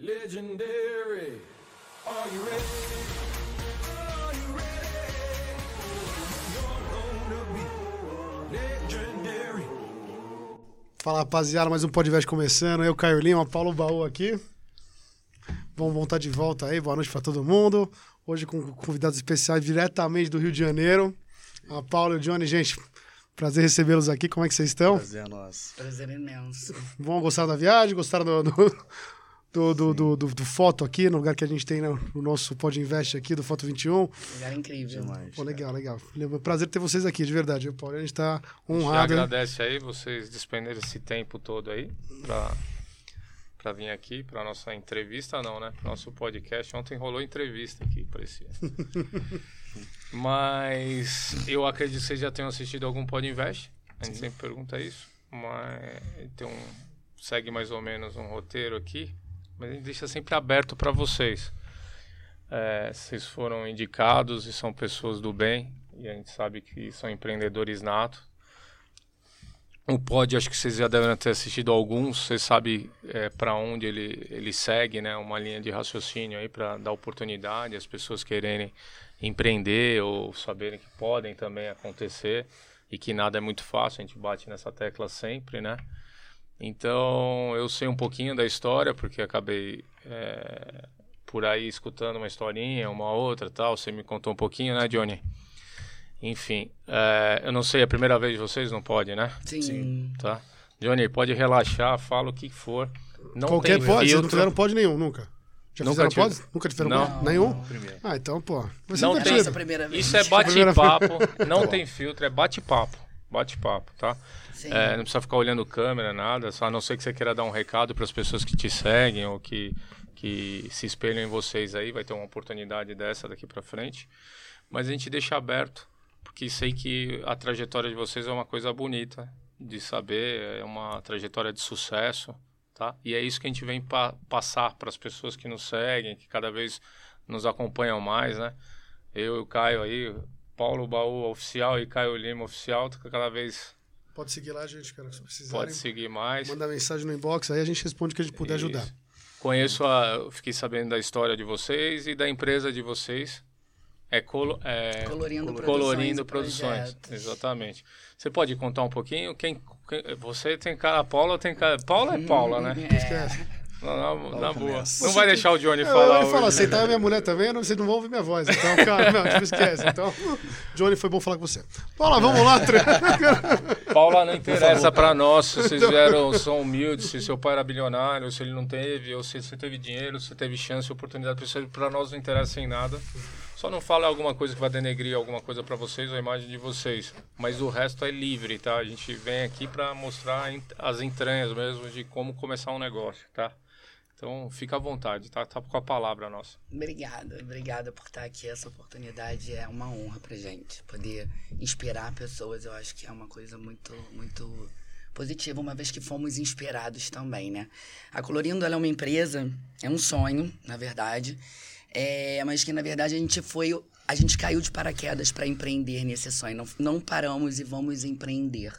Legendary. Are you ready? Are you ready? You're gonna be legendary. Fala rapaziada, mais um podcast começando. Eu, Caio Lima, Paulo Baú aqui. Vamos voltar de volta aí, boa noite pra todo mundo. Hoje com convidados especiais diretamente do Rio de Janeiro. A Paula e o Johnny, gente, prazer recebê-los aqui. Como é que vocês estão? Prazer é nosso. Prazer imenso. Vão gostar da viagem? Gostaram do, do, do, do, do, do- do foto aqui, no lugar que a gente tem no, no nosso Pod Invest aqui, do Foto 21? Lugar incrível. Demais. Pô, legal, legal. Prazer ter vocês aqui, de verdade. Paulo, a gente tá Já honrado. agradece aí vocês despenderem esse tempo todo aí pra, pra vir aqui pra nossa entrevista, não, né? Nosso podcast. Ontem rolou entrevista aqui, parecia. Mas eu acredito que vocês já tenham assistido algum Podinvest. A gente sempre pergunta isso. Mas tem um, segue mais ou menos um roteiro aqui. Mas a gente deixa sempre aberto para vocês. É, vocês foram indicados e são pessoas do bem. E a gente sabe que são empreendedores natos. O pod, acho que vocês já devem ter assistido alguns. Você sabe é, para onde ele, ele segue, né? Uma linha de raciocínio aí para dar oportunidade às pessoas quererem empreender ou saberem que podem também acontecer e que nada é muito fácil. A gente bate nessa tecla sempre, né? Então eu sei um pouquinho da história porque acabei é, por aí escutando uma historinha, uma outra, tal. Você me contou um pouquinho, né, Johnny? Enfim, é, eu não sei, é a primeira vez de vocês, não pode, né? Sim. Tá? Johnny, pode relaxar, fala o que for. Não Qualquer tem pode, vocês não filtro. fizeram pod nenhum, nunca. Já Nunca fizeram tive. pod? Nunca tiveram Não. pod? Nenhum? Primeiro. Ah, então, pô. Não É a tem. vez. Isso é bate-papo, não tem filtro, é bate-papo. Bate-papo, tá? É, não precisa ficar olhando câmera, nada, só a não ser que você queira dar um recado para as pessoas que te seguem ou que, que se espelham em vocês aí, vai ter uma oportunidade dessa daqui para frente. Mas a gente deixa aberto, porque sei que a trajetória de vocês é uma coisa bonita de saber, é uma trajetória de sucesso, tá? E é isso que a gente vem pa passar para as pessoas que nos seguem, que cada vez nos acompanham mais, né? Eu e o Caio aí, Paulo Baú oficial e Caio Lima oficial, tá cada vez Pode seguir lá, gente, cara, se precisarem. pode seguir mais. Manda mensagem no inbox, aí a gente responde o que a gente puder Isso. ajudar. Conheço a, fiquei sabendo da história de vocês e da empresa de vocês. É, colo, é Colorindo Colorindo Produções Produções, exatamente. Você pode contar um pouquinho? Quem, quem- você tem cara, a Paula tem cara, Paula é Paula, né? É. Na, na- na boa. começa. Não vai deixar o Johnny Eu, falar eu ia hoje, falar, né? aceitar a minha mulher também, não- vocês não vão ouvir minha voz. Então, cara, não, tipo, esquece. Então, Johnny, foi bom falar com você. Paula, vamos lá. tre- Paula, não interessa pra nós se vocês vieram, são humildes, se seu pai era bilionário, se ele não teve, ou se você teve dinheiro, se teve chance, oportunidade, pra nós não interessa em nada. Só não fala alguma coisa que vai denegrir alguma coisa pra vocês ou a imagem de vocês. Mas o resto é livre, tá? A gente vem aqui pra mostrar as entranhas mesmo de como começar um negócio, tá? Então fica à vontade, tá? Tá com a palavra nossa. Obrigada, obrigada por estar aqui. Essa oportunidade é uma honra pra gente. Poder inspirar pessoas, eu acho que é uma coisa muito, muito positiva, uma vez que fomos inspirados também, né? A Colorindo é uma empresa, é um sonho, na verdade, é, mas que na verdade a gente foi, a gente caiu de paraquedas para empreender nesse sonho. Não, não paramos e vamos empreender.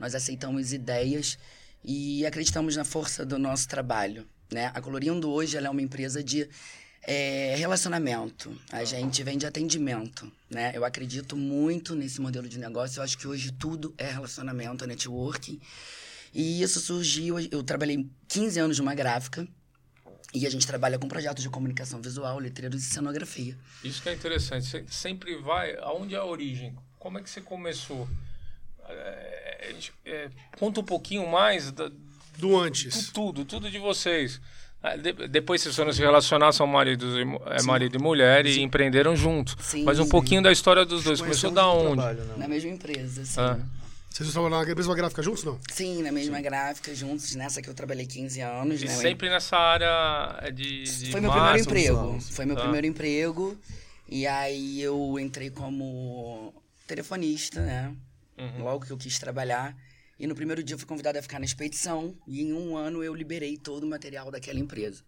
Nós aceitamos ideias e acreditamos na força do nosso trabalho. Né? A Colorindo hoje é uma empresa de é, relacionamento. A gente vende atendimento. Né? Eu acredito muito nesse modelo de negócio. Eu acho que hoje tudo é relacionamento, é networking. E isso surgiu. Eu trabalhei 15 anos numa gráfica. E a gente trabalha com projetos de comunicação visual, letreiros e cenografia. Isso que é interessante. Você sempre vai. Aonde é a origem? Como é que você começou? É, gente- é, conta um pouquinho mais da, Do antes. tu- tudo, tudo de vocês. Ah, de- depois vocês foram se relacionar, são maridos e, é, marido e mulher e empreenderam juntos. Sim. Mas um pouquinho da história dos dois. Começou da onde? trabalho, né? Na mesma empresa, sim. Ah. Vocês estão na mesma gráfica juntos, não? Sim, na mesma gráfica, juntos. Nessa que eu trabalhei 15 anos. E né? sempre nessa área de, de Foi meu primeiro emprego. anos. Foi meu Tá. primeiro emprego. E aí eu entrei como telefonista, né? Uhum. Logo que eu quis trabalhar. E no primeiro dia eu fui convidada a ficar na expedição. E em um ano eu liberei todo o material daquela empresa.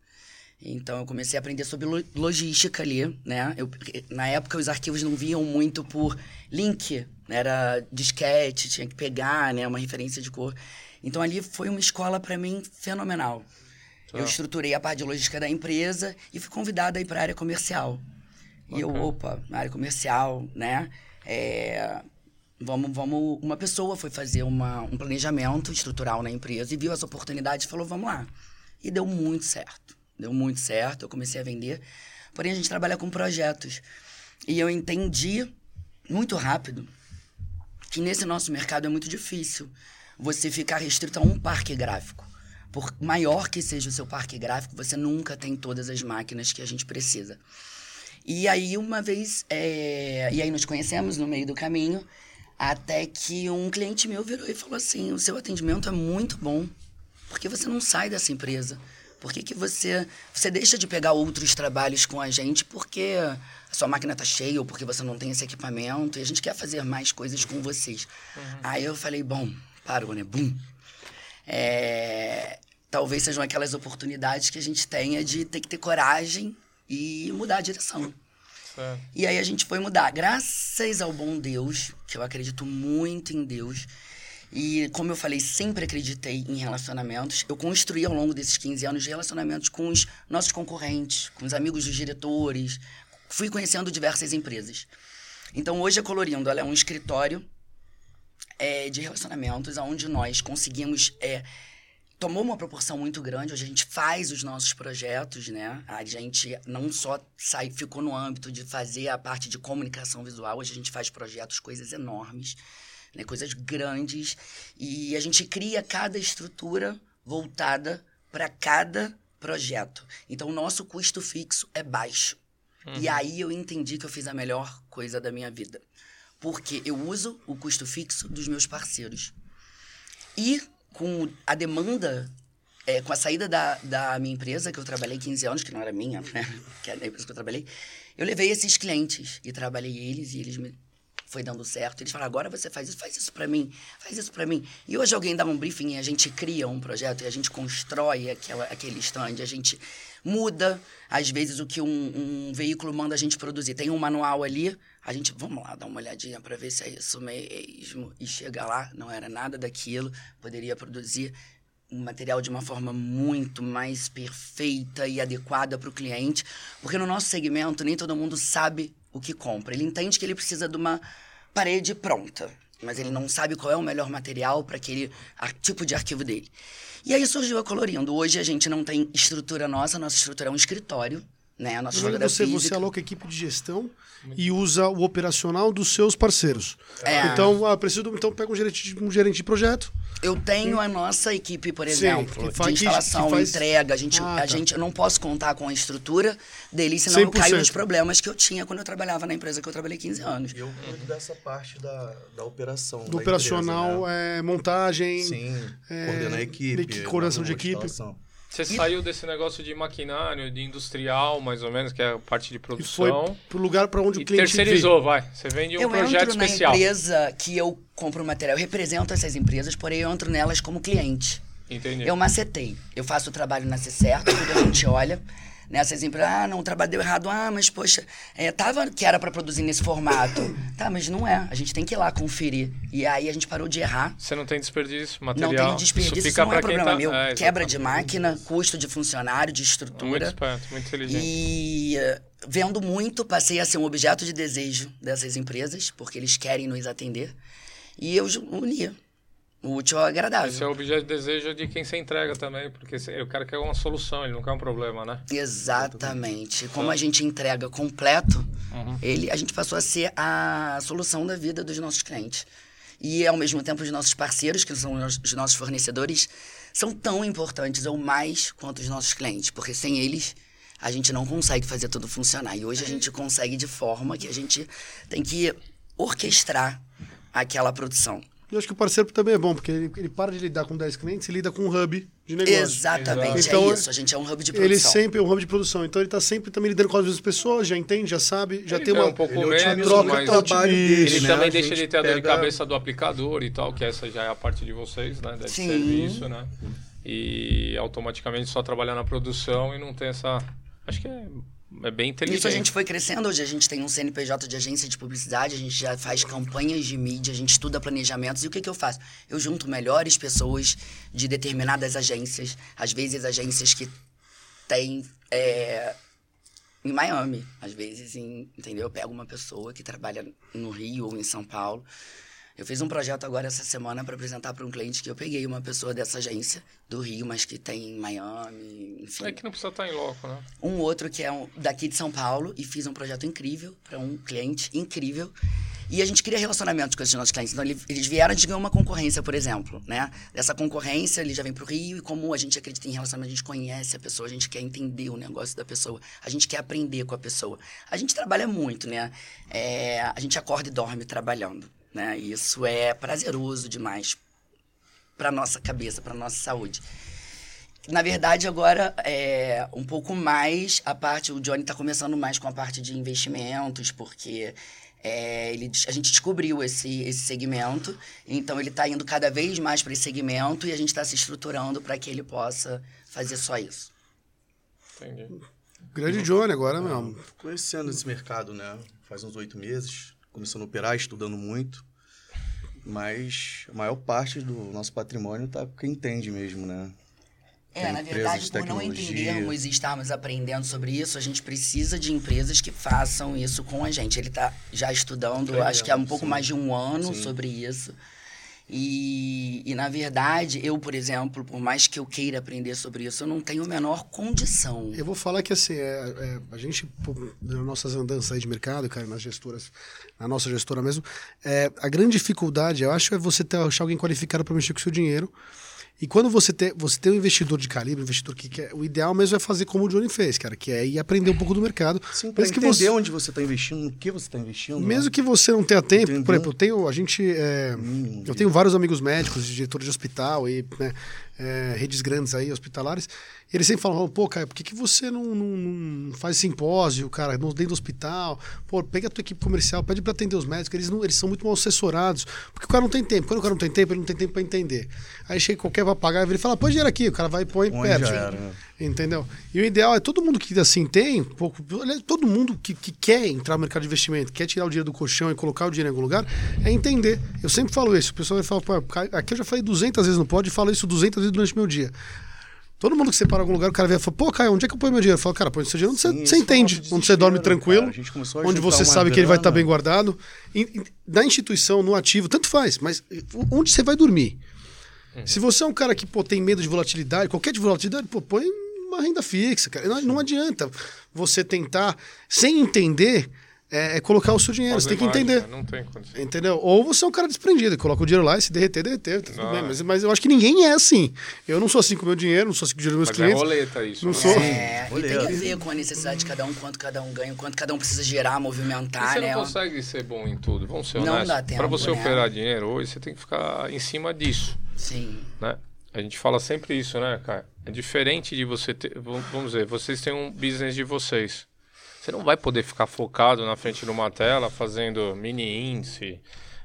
Então eu comecei a aprender sobre lo- logística ali, né? Eu, na época os arquivos não viam muito por link, era disquete, tinha que pegar, né? Uma referência de cor. Então ali foi uma escola para mim fenomenal. Tá. Eu estruturei a parte de logística da empresa e fui convidada a ir para a área comercial. E eu, opa, na área comercial, né? É, vamos, vamos. Uma pessoa foi fazer uma, um planejamento estrutural na empresa e viu essa oportunidade e falou: vamos lá. E deu muito certo. Deu muito certo. Eu comecei a vender. Porém, a gente trabalha com projetos. E eu entendi muito rápido que nesse nosso mercado é muito difícil você ficar restrito a um parque gráfico. Por maior que seja o seu parque gráfico, você nunca tem todas as máquinas que a gente precisa. E aí, uma vez, é, e aí nos conhecemos no meio do caminho, até que um cliente meu virou e falou assim: o seu atendimento é muito bom, porque você não sai dessa empresa? Por que, que você, você deixa de pegar outros trabalhos com a gente porque a sua máquina tá cheia ou porque você não tem esse equipamento e a gente quer fazer mais coisas com vocês? Aí eu falei: bom, parou, né? Bum. É, talvez sejam aquelas oportunidades que a gente tenha de ter que ter coragem e mudar a direção. Certo. E aí a gente foi mudar. Graças ao bom Deus, que eu acredito muito em Deus. E como eu falei, sempre acreditei em relacionamentos. Eu construí ao longo desses 15 anos relacionamentos com os nossos concorrentes, com os amigos dos diretores. Fui conhecendo diversas empresas. Então hoje a Colorindo é um escritório é, de relacionamentos onde nós conseguimos é, tomou uma proporção muito grande. Hoje a gente faz os nossos projetos, né? A gente não só sai, ficou no âmbito de fazer a parte de comunicação visual, hoje a gente faz projetos, coisas enormes, né? coisas grandes. E a gente cria cada estrutura voltada para cada projeto. Então o nosso custo fixo é baixo. E aí eu entendi que eu fiz a melhor coisa da minha vida. Porque eu uso o custo fixo dos meus parceiros. E com a demanda, é, com a saída da, da minha empresa, que eu trabalhei 15 anos, que não era minha, né? Que era a empresa que eu trabalhei, eu levei esses clientes e trabalhei eles e eles me foi dando certo. Eles falaram, agora você faz isso, faz isso pra mim, faz isso pra mim. E hoje alguém dá um briefing e a gente cria um projeto e a gente constrói aquela, aquele stand, a gente muda, às vezes, o que um, um veículo manda a gente produzir. Tem um manual ali, a gente, vamos lá, dar uma olhadinha pra ver se é isso mesmo. E chega lá, não era nada daquilo, poderia produzir um material de uma forma muito mais perfeita e adequada para o cliente, porque no nosso segmento nem todo mundo sabe o que compra. Ele entende que ele precisa de uma parede pronta, mas ele não sabe qual é o melhor material para aquele tipo de arquivo dele. E aí surgiu a Colorindo. Hoje a gente não tem estrutura nossa, nossa estrutura é um escritório, né? A nossa estrutura você, você aloca a equipe de gestão e usa o operacional dos seus parceiros. É. Então, ah, preciso, então pega um gerente, de- um gerente de projeto. Eu tenho a nossa equipe, por Sim, exemplo, que faz- de instalação, que faz- entrega. A gente, Ah, a tá. gente, eu não posso contar com a estrutura deles, senão eu caio 100%. nos problemas que eu tinha quando eu trabalhava na empresa que eu trabalhei 15 anos. E eu cuido dessa parte da, da operação. Do da operacional, empresa, né? é, montagem. Sim, é, coordenar a equipe. equi- coordenação de equipe. instalação. Você saiu desse negócio de maquinário, de industrial, mais ou menos, que é a parte de E produção. foi pro lugar para onde E o cliente terceirizou, vai. Você vende um eu projeto entro especial. na empresa que eu compro material, eu represento essas empresas, porém eu entro nelas como cliente. Entendi. Eu macetei. Eu faço o trabalho na certo, tudo a gente olha. Nessas empresas, ah, não, o trabalho deu errado. Ah, mas poxa, é, tava que era para produzir nesse formato. Tá, mas não é. A gente tem que ir lá conferir. E aí a gente parou de errar. Você não tem desperdício, Não material. tem desperdício, isso isso, fica não é problema tá... meu. É, Quebra de máquina, custo de funcionário, de Muito estrutura. esperto, muito inteligente. E eh, vendo muito, passei a ser um objeto de desejo dessas empresas, porque eles querem nos atender. E eu unia. O útil ao agradável. Esse é o objeto de desejo de quem você entrega também, porque o cara quer uma solução, ele não quer um problema, né? Exatamente. Como a gente entrega completo, Uhum. ele, a gente passou a ser a solução da vida dos nossos clientes. E, ao mesmo tempo, os nossos parceiros, que são os nossos fornecedores, são tão importantes ou mais quanto os nossos clientes, porque sem eles a gente não consegue fazer tudo funcionar. E hoje a gente consegue de forma que a gente tem que orquestrar aquela produção. Eu acho que o parceiro também é bom, porque ele, ele para de lidar com 10 clientes e lida com um hub de negócio. Exatamente, Então, é isso. A gente é um hub de Ele produção. sempre é um hub de produção, então ele tá sempre também lidando com as mesmas pessoas, já entende, já sabe, já Ele tem ganha uma um pouco Ele menos, otimiza troca, mas o trabalho dele, ele né? também A deixa de ter a dor de cabeça do aplicador e tal, que essa já é a parte de vocês, né? Deve Sim. serviço, né? E automaticamente só trabalhar na produção e não ter essa. Acho que é é bem inteligente. Isso a gente foi crescendo. Hoje a gente tem um CNPJ de agência de publicidade, a gente já faz campanhas de mídia, a gente estuda planejamentos. E o que, que eu faço? Eu junto melhores pessoas de determinadas agências, às vezes agências que têm. é, em Miami, às vezes, em, entendeu? Eu pego uma pessoa que trabalha no Rio ou em São Paulo. Eu fiz um projeto agora essa semana para apresentar para um cliente que eu peguei uma pessoa dessa agência do Rio, mas que tem em Miami, enfim É que não precisa estar em loco, né? um outro que é um, daqui de São Paulo e fiz um projeto incrível para um cliente incrível. E a gente cria relacionamentos com esses nossos clientes. Então, ele- eles vieram, a gente ganhou uma concorrência, por exemplo, né? Dessa concorrência, ele já vem para o Rio e como a gente acredita em relacionamento, a gente conhece a pessoa, a gente quer entender o negócio da pessoa, a gente quer aprender com a pessoa. A gente trabalha muito, né? É, a gente acorda e dorme trabalhando, né? Isso é prazeroso demais para nossa cabeça, para nossa saúde. Na verdade, agora é um pouco mais a parte. O Johnny está começando mais com a parte de investimentos, porque é, ele, a gente descobriu esse, esse segmento, então ele está indo cada vez mais para esse segmento e a gente está se estruturando para que ele possa fazer só isso. Entendi. Grande Johnny agora, meu. Conhecendo esse mercado, né? Faz uns oito meses, começando a operar, estudando muito. Mas a maior parte do nosso patrimônio tá com quem entende mesmo, né? É, Tem na verdade, de por não entendermos e estarmos aprendendo sobre isso, a gente precisa de empresas que façam isso com a gente. Ele está já estudando, acho que há um pouco sim. mais de um ano Sim. sobre isso. E, e, na verdade, eu, por exemplo, por mais que eu queira aprender sobre isso, eu não tenho a menor condição. Eu vou falar que assim, é, é, a gente, pô, nas nossas andanças aí de mercado, cara, nas gestoras, na nossa gestora mesmo, é, a grande dificuldade, eu acho, é você ter, achar alguém qualificado para mexer com o seu dinheiro. E quando você tem, você tem um investidor de calibre, um investidor que quer. O ideal mesmo é fazer como o Johnny fez, cara, que é ir aprender um pouco do mercado. Sim, Mesmo que entender você- onde você está investindo, no que você está investindo. Mesmo né? que você não tenha tempo, Entendeu? por exemplo, eu tenho, a gente, é, Mínimo eu tenho vários amigos médicos, diretores de hospital e né, é, redes grandes aí, hospitalares, e eles sempre falam, pô, cara, por que, que você não, não- não faz simpósio, cara, dentro do hospital? Pô, pega a tua equipe comercial, pede para atender os médicos, eles, não, eles são muito mal assessorados, porque o cara não tem tempo. Quando o cara não tem tempo, ele não tem tempo para entender. Aí chega qualquer vai pagar, ele fala, põe dinheiro aqui, o cara vai e põe perto. já era, né? Entendeu? E o ideal é todo mundo que assim tem, pouco, todo mundo que, que quer entrar no mercado de investimento, quer tirar o dinheiro do colchão e colocar o dinheiro em algum lugar, é entender. Eu sempre falo isso. O pessoal vai falar, pô, aqui eu já falei 200 vezes no pod e falo isso 200 vezes durante o meu dia. Todo mundo que você para em algum lugar, o cara vem e fala, pô, Caio, onde é que eu ponho meu dinheiro? Eu falo, cara, põe seu dinheiro onde você, Sim, você entende, onde você dorme desespero, tranquilo, cara. Onde você sabe que ele vai estar grana. bem guardado. E- e na instituição, no ativo, tanto faz, mas onde você vai dormir? Se você é um cara que pô, tem medo de volatilidade, qualquer de volatilidade, pô, põe uma renda fixa, cara. Não, não adianta você tentar, sem entender, é, é colocar o seu dinheiro. Fazer você tem que mágica, entender. Não tem condição. Entendeu? Ou você é um cara desprendido, coloca o dinheiro lá e se derreter, derreter. Tá tudo Ah. bem, mas, mas eu acho que ninguém é assim. Eu não sou assim com o meu dinheiro, não sou assim com o dinheiro dos meus Mas é clientes. roleta isso. Não né? sou. É, e Olha. tem a ver com a necessidade de cada um, quanto cada um ganha, quanto cada um precisa gerar, E movimentar, você né? não consegue ser bom em tudo, vamos ser Não honestos. dá tempo, Para você né? operar dinheiro hoje, você tem que ficar em cima disso, Sim. né? A gente fala sempre isso, né, cara? É diferente de você ter, vamos dizer, vocês têm um business de vocês. Você não vai poder ficar focado na frente de uma tela fazendo mini índice,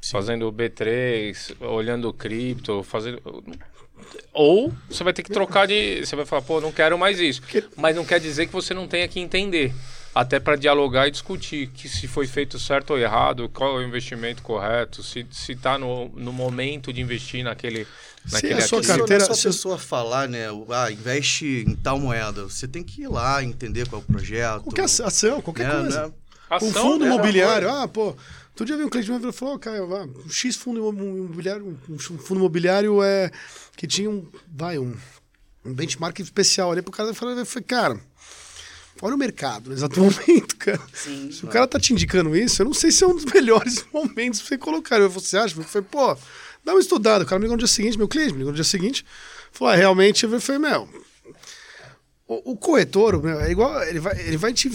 fazendo B3, olhando cripto, fazendo ou você vai ter que trocar de, você vai falar, pô, não quero mais isso. Mas não quer dizer que você não tenha que entender. Até para dialogar e discutir que se foi feito certo ou errado, qual é o investimento correto, se se está no, no momento de investir naquele naquele a sua carteira- se- a pessoa falar, né? o- Ah, investe em tal moeda. Você tem que ir lá entender qual é o projeto. Qualquer ação, ação, qualquer né, coisa. né? Ação, um fundo né? imobiliário, ah, pô. Outro dia veio um cliente meu e falou, Caio, ah, um X fundo imobiliário, um fundo imobiliário é, que tinha um, vai, um, um benchmark especial ali pro cara. Eu falei, eu falei, cara, olha o mercado no exato momento, cara. Sim. Se o cara tá te indicando isso, eu não sei se é um dos melhores momentos pra você colocar. Eu, você acha? Eu falei, pô, dá uma estudada. O cara me ligou no dia seguinte, meu cliente me ligou no dia seguinte. Falou, ah, realmente, eu falei, meu, o, o corretor, meu, é igual, ele vai, ele vai te,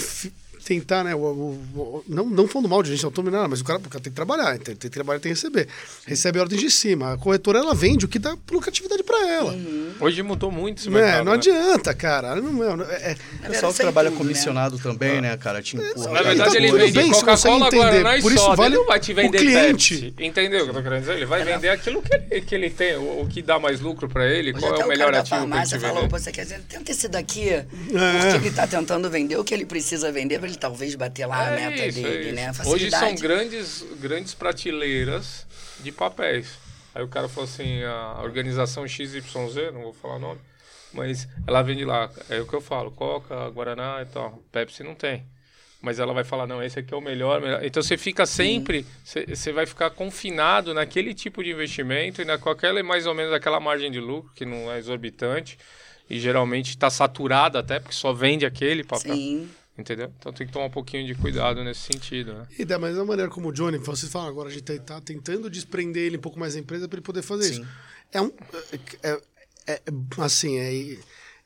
tentar, né? O, o- o- não, não falando mal de gente, não tô nada, mas o cara, o cara tem que trabalhar, tem, tem que trabalhar, tem que receber. Recebe ordens de cima. A corretora, ela vende o que dá lucratividade pra ela. Hoje mudou muito esse Né? mercado. Não né? adianta, cara. Não, não, é, é- O pessoal que trabalha comissionado também, né, cara? Te empurra. Na verdade, tá ele tudo vende Coca-Cola. Guaraná e Por isso soda. vale ele não vai te o vender cliente. Pepsi. Entendeu o que eu tô querendo dizer? Ele vai vender aquilo que ele, que ele tem, o, o que dá mais lucro pra ele, Hoje qual é o melhor ativo pra ele falou, vender. "Pô, você quer dizer, tenta esse daqui, porque ele tá tentando vender o que ele precisa vender pra ele talvez bater lá a É meta isso, é dele, isso. né? A Hoje são grandes, grandes prateleiras de papéis. Aí o cara falou assim, a organização XYZ, não vou falar o nome, mas ela vende lá, é o que eu falo, Coca, Guaraná e tal. Pepsi não tem. Mas ela vai falar, não, esse aqui é o melhor. melhor. Então você fica sempre, você, vai ficar confinado naquele tipo de investimento e na qualquer mais ou menos aquela margem de lucro, que não é exorbitante, e geralmente está saturada até, porque só vende aquele papel. Sim. Entendeu? Então tem que tomar um pouquinho de cuidado nesse sentido, né? E da mesma maneira como o Johnny, vocês falam agora, a gente está tentando desprender ele um pouco mais da empresa para ele poder fazer isso. É um. É, é- é- assim, é,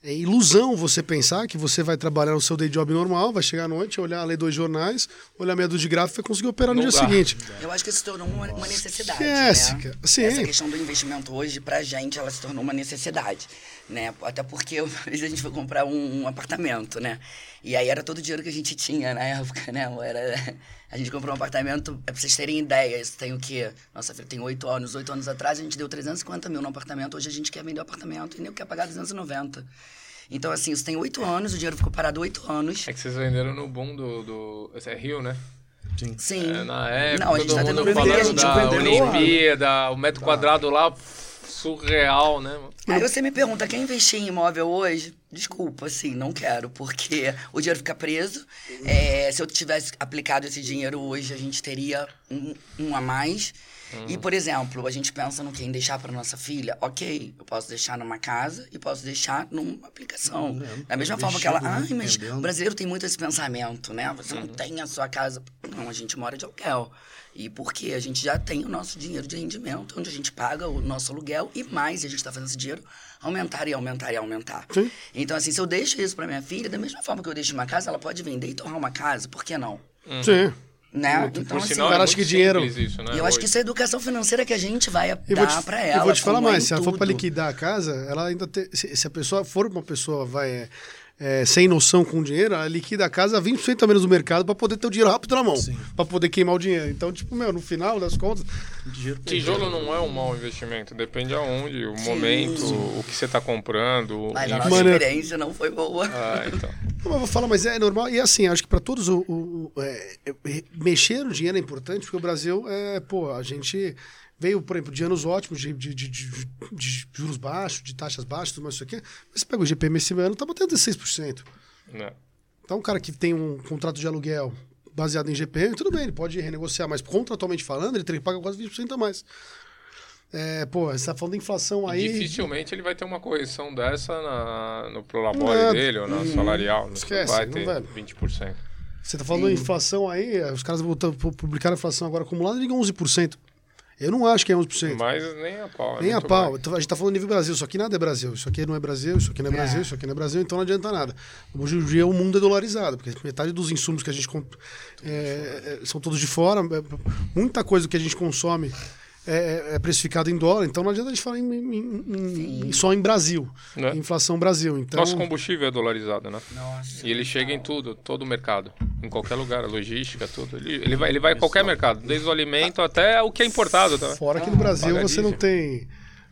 é ilusão você pensar que você vai trabalhar no seu day job normal, vai chegar à noite, olhar, ler dois jornais, olhar meia dúzia de gráfico e conseguir operar no Não dia dá. seguinte. Eu acho que se tornou uma, uma necessidade. Esquece, né? Sim. Essa questão do investimento hoje, pra gente, ela se tornou uma necessidade. Né? Até porque uma vez a gente foi comprar um, um apartamento, né? E aí era todo o dinheiro que a gente tinha na época, né? Era, a gente comprou um apartamento, é pra vocês terem ideia, isso tem o quê? Nossa filha tem oito anos. Oito anos atrás a gente deu 350 mil no apartamento, hoje a gente quer vender o apartamento e nem quer pagar 290. Então, assim, isso tem oito anos, o dinheiro ficou parado oito anos. É que vocês venderam no boom do. do esse é Rio, né? Sim. Sim. É, na época, Não, a gente todo tá mundo vender, a falando gente da. Olimpíada, o metro quadrado lá surreal, né? Aí você me pergunta, quer investir em imóvel hoje? Desculpa, assim, não quero, porque o dinheiro fica preso. É, se eu tivesse aplicado esse dinheiro hoje, a gente teria um, um a mais. E, por exemplo, a gente pensa no quê? Em deixar para nossa filha? Ok, eu posso deixar numa casa e posso deixar numa aplicação. Da mesma forma que ela, ai, mas entendendo. o brasileiro tem muito esse pensamento, né? Você não tem a sua casa. Não, a gente mora de aluguel. E porque a gente já tem o nosso dinheiro de rendimento, onde a gente paga o nosso aluguel e mais, e a gente está fazendo esse dinheiro aumentar e aumentar e aumentar. Sim. Então, assim, se eu deixo isso para minha filha, da mesma forma que eu deixo uma casa, ela pode vender e tornar uma casa, por que não? Sim. Né? Por Então, assim, sinal, cara é acha muito que dinheiro- Isso, né? eu acho que Hoje. isso é a educação financeira que a gente vai Eu dar para ela. eu vou te falar é mais, se ela for para tudo. liquidar a casa, ela ainda tem, se, se a pessoa for uma pessoa vai é, sem noção com dinheiro, ela liquida a casa 20% a menos do mercado para poder ter o dinheiro rápido na mão, para poder queimar o dinheiro. Então, tipo, meu, no final das contas, Dinheiro Tijolo não é um mau investimento, depende aonde, o momento, o que você está comprando. Mas a nossa Mano, experiência não foi boa. Ah, então. Não, mas eu vou falar, mas é normal. E assim, acho que para todos o, o- o- é, mexer no dinheiro é importante, porque o Brasil é, pô, a gente veio, por exemplo, de anos ótimos, de, de, de- de- juros baixos, de taxas baixas, tudo mais isso aqui. Mas você pega o GPM esse ano, tá batendo 16%. Né? Então, um cara que tem um contrato de aluguel baseado em GPM, tudo bem, ele pode renegociar, mas contratualmente falando, ele tem que pagar quase 20% a mais. É, pô, você tá falando de inflação aí. Dificilmente ele vai ter uma correção dessa na, no prolabore Não, dele ou na salarial. Não esquece, vai não ter vai. 20%. Você tá falando de inflação aí, os caras publicaram a inflação agora acumulada e ligam 11%. Eu não acho que é 11%. Mas nem a pau. é Nem a pau. mais. Então, A gente tá falando nível Brasil. Isso aqui nada é Brasil. Isso aqui não é Brasil, isso aqui não é Brasil, isso aqui não é Brasil, então não adianta nada. Hoje em dia o mundo é dolarizado, porque metade dos insumos que a gente compra é, é, são todos de fora. é, Muita coisa que a gente consome é, é precificado em dólar, então não adianta a gente falar em- em- em- só em Brasil. Né? Inflação Brasil. Então, Nosso combustível é dolarizado, né? Nossa. E ele chega em tudo, todo o mercado. Em qualquer lugar, a logística, tudo. Ele, ele, vai, ele vai em qualquer mercado, desde o alimento até o que é importado. Tá? Fora que no Brasil paga você não tem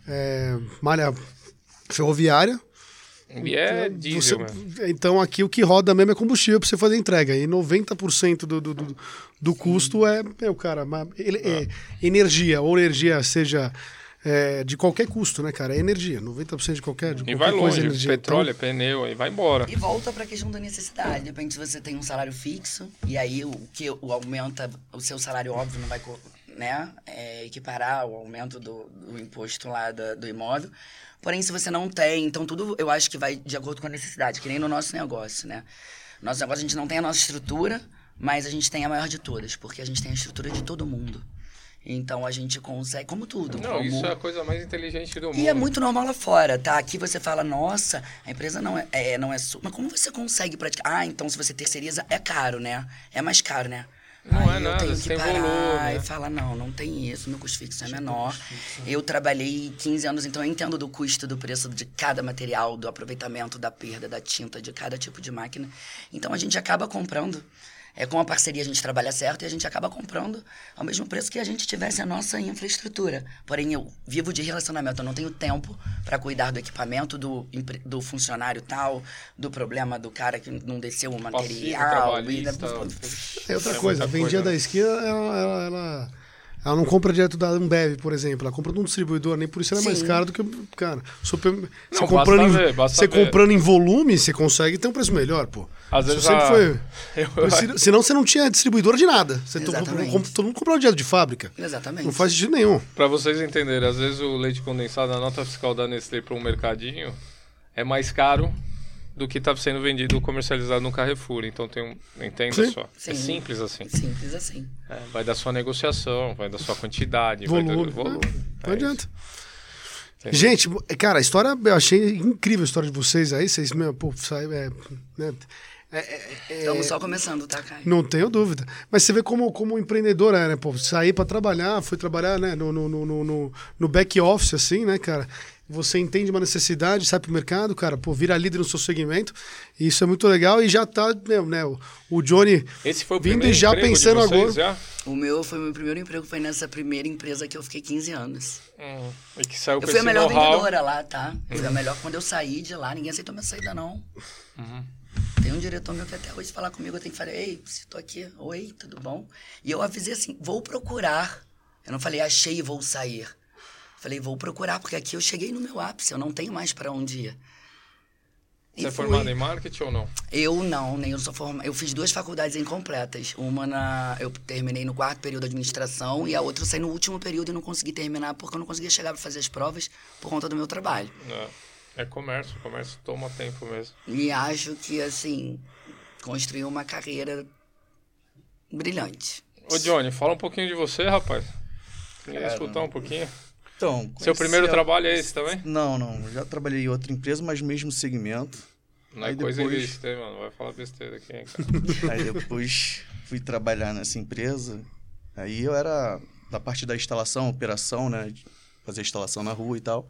é, malha ferroviária. E é Então, diesel, você- então aqui o que roda mesmo é combustível para você fazer a entrega. E 90% do, do, do, do custo é, meu cara, ele- é energia, ou energia seja é, de qualquer custo, né, cara? É energia. 90% de qualquer, de E qualquer vai coisa é longe, energia. petróleo, é pneu, e vai embora. E volta para a questão da necessidade. De repente você tem um salário fixo e aí o que o aumenta, o seu salário óbvio não vai né, é, equiparar o aumento do, do imposto lá da- do imóvel. Porém, se você não tem, então tudo eu acho que vai de acordo com a necessidade, que nem no nosso negócio, né? Nosso negócio a gente não tem a nossa estrutura, mas a gente tem a maior de todas, porque a gente tem a estrutura de todo mundo. Então a gente consegue, como tudo. Não, como... isso é a coisa mais inteligente do mundo. E é muito normal lá fora, tá? Aqui você fala, nossa, a empresa não é, é, não é sua. Mas como você consegue praticar? Ah, então se você terceiriza, é caro, né? É mais caro, né? Não Aí é eu nada, tenho que parar volume, e né? falar, não, não tem isso, meu custo fixo é menor. Eu trabalhei 15 anos, então eu entendo do custo do preço de cada material, do aproveitamento, da perda, da tinta, de cada tipo de máquina. Então a gente acaba comprando. É com a parceria a gente trabalha certo e a gente acaba comprando ao mesmo preço que a gente tivesse a nossa infraestrutura. Porém, eu vivo de relacionamento, eu não tenho tempo para cuidar do equipamento, do, do funcionário tal, do problema do cara que não desceu o Passivo, material. e- trabalhista. É outra É coisa, a muita vendia coisa, da né? esquina, ela, ela, ela, ela não compra direto da Ambev, por exemplo. Ela compra de um distribuidor, nem por isso ela é mais Sim. cara do que. Cara, super, você, basta comprando, em, ver, basta você comprando em volume, você consegue ter um preço melhor, pô. Às Isso vezes sempre a- foi. Eu- Se- Senão você não tinha distribuidora de nada. Você to- Exatamente. todo mundo comprava direto de fábrica. Exatamente. Não faz sentido nenhum. Pra vocês entenderem, às vezes o leite condensado, a nota fiscal da Nestlé para um mercadinho é mais caro do que está sendo vendido comercializado no Carrefour. Então tem um. Entenda Sim. só. É Sim. simples assim. Simples assim. É, vai da sua negociação, vai da sua quantidade, vai Volume. do volume. Não É adianta. Entendeu? Gente, cara, a história, eu achei incrível a história de vocês aí. Vocês, meu, pô, sai, é, né, é- é- é- Estamos só começando, tá, Caio? Não tenho dúvida. Mas você vê como, como empreendedor é, né? Pô, sair pra trabalhar, foi trabalhar, né? No, no, no, no- no, no back office, assim, né, cara? Você entende uma necessidade, sai pro mercado, cara, pô, vira líder no seu segmento. E isso é muito legal e já tá, meu, né? O, o Johnny Esse foi o vindo primeiro e já pensando vocês, agora. Já? O meu foi meu primeiro emprego, foi nessa primeira empresa que eu fiquei 15 anos. Hum, e que saiu Eu fui a melhor vendedora lá, tá? Eu fui a melhor quando eu saí de lá, ninguém aceitou minha saída, não. Tem um diretor meu que até hoje falar comigo, eu tenho que falar, ei, se tô aqui, oi, tudo bom? E eu avisei assim, vou procurar. Eu não falei, achei e vou sair. Falei, vou procurar, porque aqui eu cheguei no meu ápice, eu não tenho mais pra onde ir. E Você é fui. formado em marketing ou não? Eu não, nem eu sou formado. Eu fiz duas faculdades incompletas. Uma na. Eu terminei no quarto período de administração e a outra eu saí no último período e não consegui terminar porque eu não conseguia chegar para fazer as provas por conta do meu trabalho. Não. É comércio, comércio toma tempo mesmo. E acho que, assim, construí uma carreira brilhante. Ô Johnny, fala um pouquinho de você, rapaz. Queria escutar um pouquinho. Então, Seu conheci primeiro a- trabalho é esse também? Não, não. Já trabalhei em outra empresa, mas mesmo segmento. Não é Aí coisa depois- ilícita, hein, mano? Vai falar besteira aqui, hein, cara. Aí depois fui trabalhar nessa empresa. Aí eu era da parte da instalação, operação, né? Fazer instalação na rua e tal.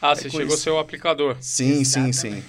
Ah, você É chegou a ser o aplicador. Sim, sim, sim.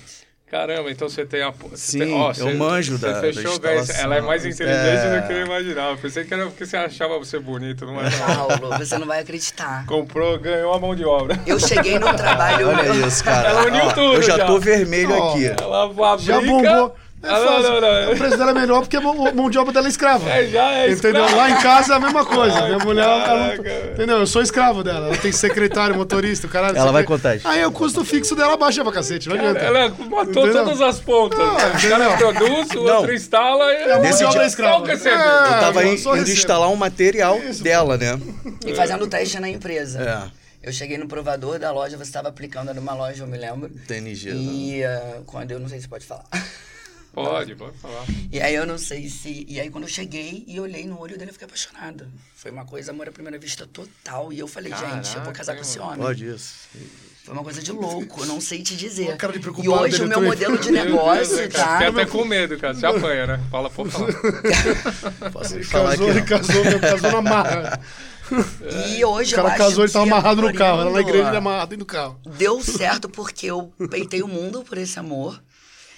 Caramba, então você tem a. Você Sim, tem, ó, eu você, manjo você da- da fechou bem. instalação. Ela é mais inteligente É. do que eu imaginava. Eu pensei que era porque você achava você bonito, não é? Paulo, você não vai acreditar. Comprou, ganhou a mão de obra. Eu cheguei no trabalho. Olha isso, cara. Ela uniu Ó, tudo eu já, já. tô vermelho Ó. aqui. Ela. Já bombou. É Ah, não, fácil. não, não. O preço dela é melhor porque a mão mão de obra dela é escrava. É, já é Entendeu? escravo. Lá em casa é a mesma coisa. Ai, Minha mulher, ela não- caraca. entendeu? Eu sou escravo dela. Ela tem secretário, motorista, o caralho. Ela vai contar isso. Aí o custo fixo dela baixa pra cacete, não adianta. Ela matou Entendeu? todas as pontas. Não, o cara produz, o Não. outro instala e... É a mão Nesse de obra dia- escrava. É É, Eu tava eu indo recebo. instalar um material Isso, dela, né? E fazendo teste na empresa. É. Eu cheguei no provador da loja, você estava aplicando era uma loja, eu me lembro. TNG. E ah, quando eu não sei se pode falar. Pode, pode falar. E aí eu não sei se. E aí quando eu cheguei e olhei no olho dele, eu fiquei apaixonado. Foi uma coisa, amor à primeira vista total. E eu falei, gente, eu vou casar Caraca, com esse homem. Pode isso. Foi uma coisa de louco, eu não sei te dizer. Cara de e hoje o meu também. modelo de Meu Deus, negócio, né, cara? tá? Fiquei até com medo, cara. Você apanha, né? Fala, pô, fala. Posso Ele falar casou, aqui. ele casou, meu, casou na marra. E hoje O cara eu acho casou, ele tava que amarrado no carro. Ela na igreja, ele amarrado dentro do carro. Deu certo porque eu peitei o mundo por esse amor.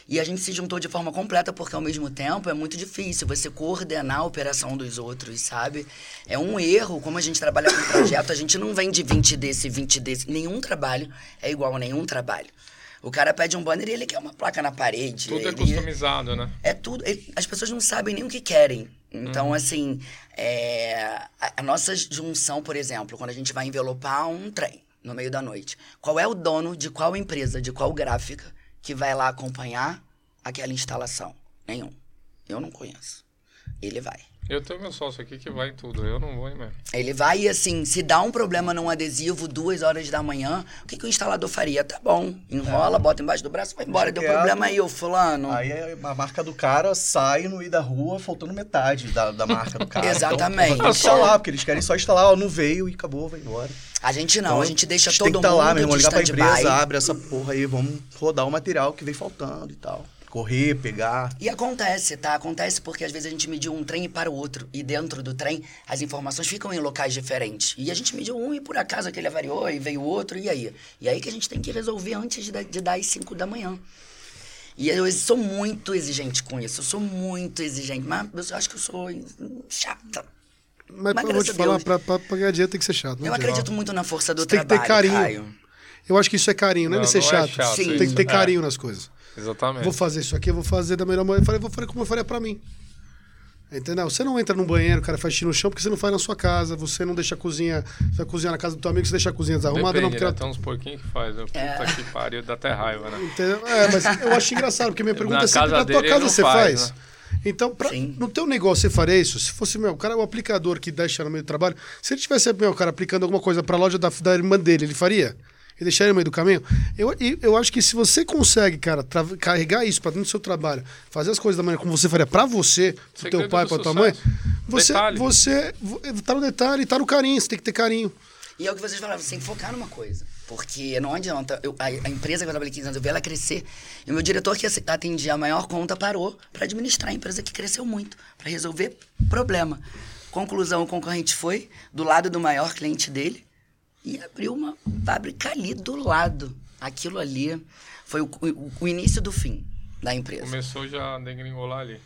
E a gente se juntou de forma completa, porque ao mesmo tempo é muito difícil você coordenar a operação dos outros, sabe? É um erro, como a gente trabalha com projeto, a gente não vem de 20 desse, 20 desse. Nenhum trabalho é igual a nenhum trabalho. O cara pede um banner e ele quer uma placa na parede. Tudo é ele- customizado, né? é tudo. As pessoas não sabem nem o que querem. Então, assim, é, a nossa junção, por exemplo, quando a gente vai envelopar um trem no meio da noite, qual é o dono de qual empresa, de qual gráfica que vai lá acompanhar aquela instalação? Nenhum. Eu não conheço. Ele vai. Eu tenho meu sócio aqui que vai em tudo, eu não vou em mesmo. Ele vai e assim, se dá um problema num adesivo duas horas da manhã, o que, que o instalador faria? Tá bom, enrola, bota embaixo do braço, vai embora. Deu problema aí, ô fulano. Aí a marca do cara sai no meio da rua faltando metade da, da marca do cara. Exatamente. Então, instalar, porque eles querem só instalar, ó, não veio e acabou, vai embora. A gente não, Então, a gente deixa a gente todo tem que tá mundo lá, meu irmão, de ligar pra empresa, abre essa porra aí, vamos rodar o material que vem faltando e tal. Correr, pegar. E acontece, tá? Acontece porque às vezes a gente mediu um trem e para o outro. E dentro do trem, as informações ficam em locais diferentes. E a gente mediu um e por acaso aquele avariou e veio outro, e aí? E aí que a gente tem que resolver antes de, de dar as 5 da manhã. E eu sou muito exigente com isso. Eu sou muito exigente. Mas eu acho que eu sou chata. Mas, Mas eu vou te falar, pra, pra, pra ganhar dinheiro tem que ser chato. Eu acredito muito na força do Você tem que ter trabalho, carinho. Caio. Eu acho que isso é carinho, não é Não, ser não é chato. chato Sim. Tem que ter é. carinho nas coisas. Exatamente. Vou fazer isso aqui, eu vou fazer da melhor maneira. Eu falei, vou fazer como eu faria pra mim. Entendeu? Você não entra no banheiro, o cara faz xixi no chão porque você não faz na sua casa. Você não deixa a cozinha. Você vai cozinhar na casa do teu amigo, você deixa a cozinha desarrumada. Não, Depende, porque né? ela- Tem uns porquinhos que faz. né? Puta É. que pariu, dá até raiva, né? Entendeu? É, mas eu acho engraçado, porque minha pergunta Na é sempre, casa na tua casa não você faz, faz? né? Então, pra, no teu negócio você faria isso? Se fosse, meu, o cara, o aplicador que deixa no meio do trabalho, se ele tivesse, meu, o cara aplicando alguma coisa pra loja da, da irmã dele, ele faria? Ele deixaria no meio do caminho? Eu, e eu acho que se você consegue, cara, carregar isso pra dentro do seu trabalho, fazer as coisas da maneira como você faria pra você, pro Segredo teu pai, pra tua mãe, você, Detalhe. você vo- tá no detalhe, tá no carinho, você tem que ter carinho. E é o que vocês falavam, você tem que focar numa coisa. Porque não adianta. eu- a, a empresa que eu trabalhei 15 anos, eu vi ela crescer. E o meu diretor, que atendia a maior conta, parou para administrar a empresa que cresceu muito, para resolver problema. Conclusão: o concorrente foi do lado do maior cliente dele e abriu uma fábrica ali do lado. Aquilo ali foi o, o- o início do fim da empresa. Começou já a degringolar ali.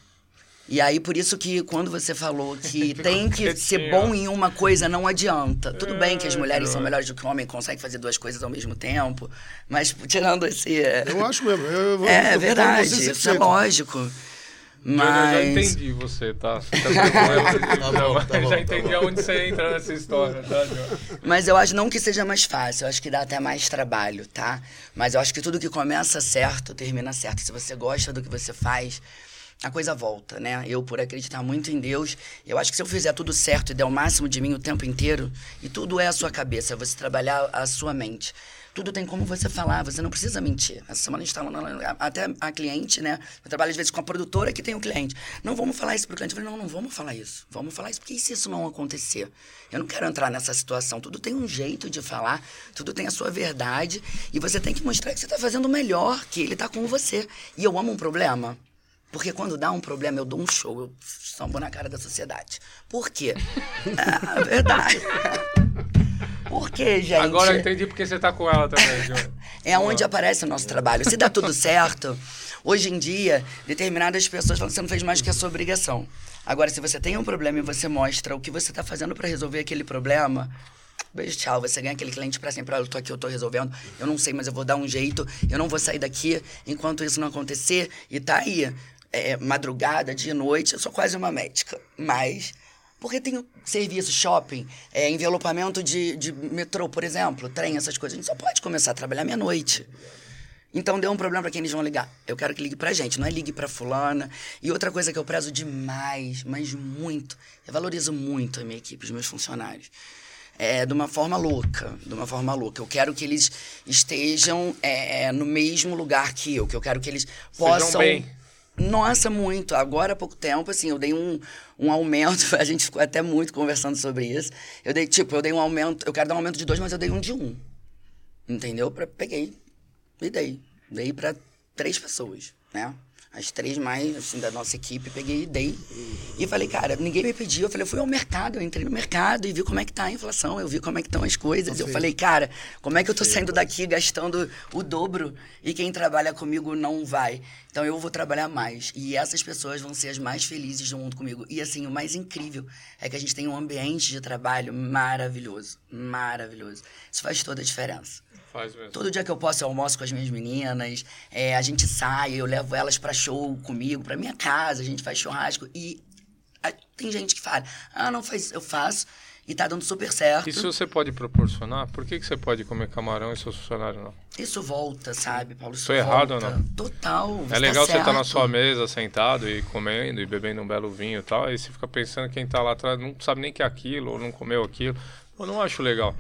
E aí, por isso que quando você falou que tem que quietinho. ser bom em uma coisa, não adianta. Tudo bem que as É, mulheres são melhores do que o homem, conseguem fazer duas coisas ao mesmo tempo, mas tirando esse... Eu acho mesmo. Eu, eu, vou- eu É, com verdade, isso é 100%. lógico. Júnior, eu já Mas... entendi você, tá? Você tá tranquilo. Tá bom, tá bom, já tá entendi bom. aonde você entra nessa história, tá? Mas eu acho não que seja mais fácil, eu acho que dá até mais trabalho, tá? Mas eu acho que tudo que começa certo, termina certo. Se você gosta do que você faz, a coisa volta, né? Eu, por acreditar muito em Deus, eu acho que se eu fizer tudo certo e der o máximo de mim o tempo inteiro, e tudo é a sua cabeça, é você trabalhar a sua mente. Tudo tem como você falar, você não precisa mentir. Essa semana a gente falando, até a cliente, né? Eu trabalho às vezes com a produtora que tem o cliente. Não vamos falar isso pro cliente. Eu falei, não, não vamos falar isso. Vamos falar isso, porque e se isso não acontecer? Eu não quero entrar nessa situação. Tudo tem um jeito de falar, tudo tem a sua verdade, e você tem que mostrar que você está fazendo o melhor, que ele está com você. E eu amo um problema. Porque quando dá um problema, eu dou um show, eu sambo na cara da sociedade. Por quê? Ah, verdade. Por quê, gente? Agora eu entendi porque você tá com ela também, Júnior. É onde aparece o nosso trabalho. Se dá tudo certo, hoje em dia, determinadas pessoas falam que você não fez mais do que a sua obrigação. Agora, se você tem um problema e você mostra o que você está fazendo para resolver aquele problema, beijo, tchau. Você ganha aquele cliente para sempre. Olha, eu tô aqui, eu tô resolvendo. Eu não sei, mas eu vou dar um jeito. Eu não vou sair daqui enquanto isso não acontecer. E tá aí, é, madrugada, dia e noite. Eu sou quase uma médica. Mas porque tem serviço, shopping, é, envelopamento de, de metrô, por exemplo, trem, essas coisas. A gente só pode começar a trabalhar meia-noite. Então deu um problema pra quem eles vão ligar. Eu quero que ligue pra gente, não é ligue pra fulana. E outra coisa que eu prezo demais, mas muito, eu valorizo muito a minha equipe, os meus funcionários. É, de uma forma louca, de uma forma louca. Eu quero que eles estejam é, no mesmo lugar que eu, que eu quero que eles possam... Nossa, muito. Agora há pouco tempo, assim, eu dei um, um aumento, a gente ficou até muito conversando sobre isso. Eu dei, tipo, eu dei um aumento, eu quero dar um aumento de dois, mas eu dei um de um. Entendeu? Pra, peguei e dei. Dei pra três pessoas, né? As três mais, assim, da nossa equipe, peguei e dei. E falei, cara, ninguém me pediu. Eu falei, eu fui ao mercado, eu entrei no mercado e vi como é que tá a inflação, eu vi como é que estão as coisas. Eu falei, cara, como é que eu tô saindo daqui gastando o dobro e quem trabalha comigo não vai? Então eu vou trabalhar mais. E essas pessoas vão ser as mais felizes junto comigo. E assim, o mais incrível é que a gente tem um ambiente de trabalho maravilhoso. Maravilhoso. Isso faz toda a diferença. Faz mesmo. Todo dia que eu posso, eu almoço com as minhas meninas. é, a gente sai, eu levo elas pra show comigo, pra minha casa, a gente faz churrasco. E a- tem gente que fala, ah, não faz, eu faço. E tá dando super certo. E se você pode proporcionar, por que, que você pode comer camarão e seus funcionários não? Isso volta, sabe, Paulo? Isso Tô errado ou não? Total. É legal tá você estar na certo. sua mesa, sentado e comendo e bebendo um belo vinho e tal. Aí você fica pensando quem tá lá atrás não sabe nem que é aquilo ou não comeu aquilo. Eu não acho legal.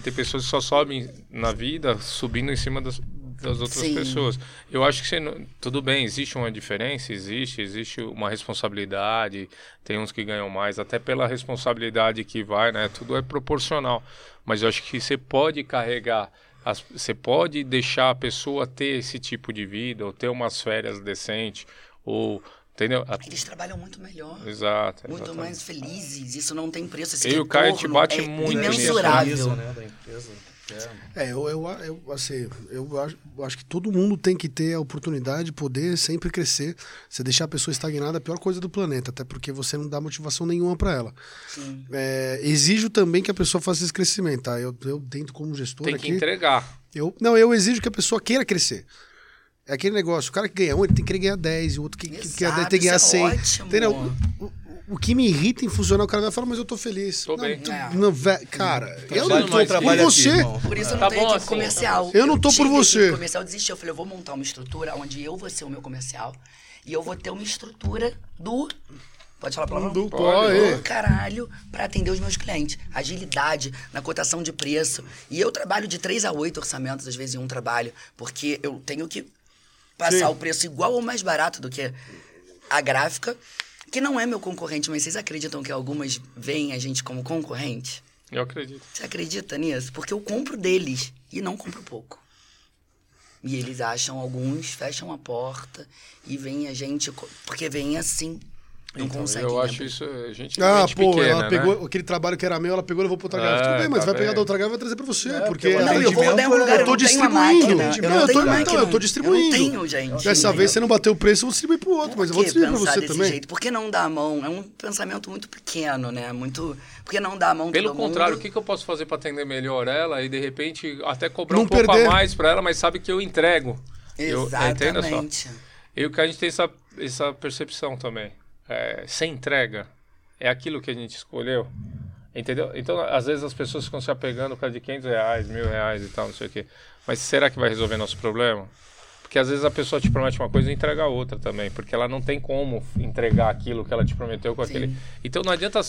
E tem pessoas que só sobem na vida subindo em cima das, das outras Sim. pessoas. Eu acho que você tudo bem, existe uma diferença, existe, existe uma responsabilidade. Tem uns que ganham mais, até pela responsabilidade que vai, né? Tudo é proporcional. Mas eu acho que você pode carregar, as- você pode deixar a pessoa ter esse tipo de vida, ou ter umas férias decentes, ou. Entendeu? A- Eles trabalham muito melhor. Exato. Muito exatamente. mais felizes. Isso não tem preço. Esse Eu e o Caio, retorno bate é muito nisso. imensurável. Camisa, né, da empresa. É. É, eu, eu, eu, assim, eu acho, eu acho que todo mundo tem que ter a oportunidade de poder sempre crescer. Você deixar a pessoa estagnada é a pior coisa do planeta, até porque você não dá motivação nenhuma para ela. Sim. É, exijo também que a pessoa faça esse crescimento, tá? Eu, eu dentro como gestor Tem que aqui, entregar. eu, não, eu exijo que a pessoa queira crescer. É aquele negócio, o cara que ganha um, ele tem que querer ganhar 10, e o outro que, que Exato, quer 10 tem que ganhar isso 100. é ótimo. Entendeu? O, o- o que me irrita em funcionar, o cara vai falar, mas eu tô feliz. Tô não, bem. tu- É. não, vé- cara, eu Tá não tô por aqui, você. irmão. Por isso eu não Tá tenho bom equipe assim, comercial. Eu não tô por tive você. equipe comercial, eu desisti. Eu falei, eu vou montar uma estrutura onde eu vou ser o meu comercial. E eu vou ter uma estrutura do... Pode falar palavrão? Do Pode. pô, do caralho para atender os meus clientes. Agilidade na cotação de preço. E eu trabalho de 3 a 8 orçamentos, às vezes, em um trabalho, porque eu tenho que passar Sim. o preço igual ou mais barato do que a gráfica, que não é meu concorrente, mas vocês acreditam que algumas veem a gente como concorrente? Eu acredito. Você acredita nisso? Porque eu compro deles e não compro pouco. E eles acham, alguns fecham a porta e vem a gente. Porque vem assim. Não Então, consegue. eu né? acho isso é, gente, Ah, gente pô, pequena, ela né? pegou aquele trabalho que era meu, ela pegou e levou pra outra É, garrafa. Tudo bem, mas tá vai pegar vendo? da outra garrafa e vai trazer pra você. porque porque a- Não, eu vou rodar em um lugar, eu eu tô distribuindo. máquina. Não, Eu eu tô, então, máquina. eu tô distribuindo. Eu não tenho, gente. Dessa vez você não bateu o preço, eu vou distribuir pro outro, mas eu vou distribuir pra você também. jeito? Por que não dar a mão? É um pensamento muito pequeno, né? Muito. Por que não dar a mão Pelo todo contrário, o mundo? que, que eu posso fazer para atender melhor ela e de repente até cobrar Não um pouco a mais para ela, mas sabe que eu entrego. Eu, entenda só. Exatamente. E o que a gente tem essa, essa percepção também. É, sem entrega, é aquilo que a gente escolheu. Entendeu? Então, às vezes as pessoas ficam se apegando por causa de 500 reais, mil reais e tal, não sei o quê. Mas será que vai resolver nosso problema? Porque às vezes a pessoa te promete uma coisa e entrega outra também, porque ela não tem como entregar aquilo que ela te prometeu com aquele. Então não adianta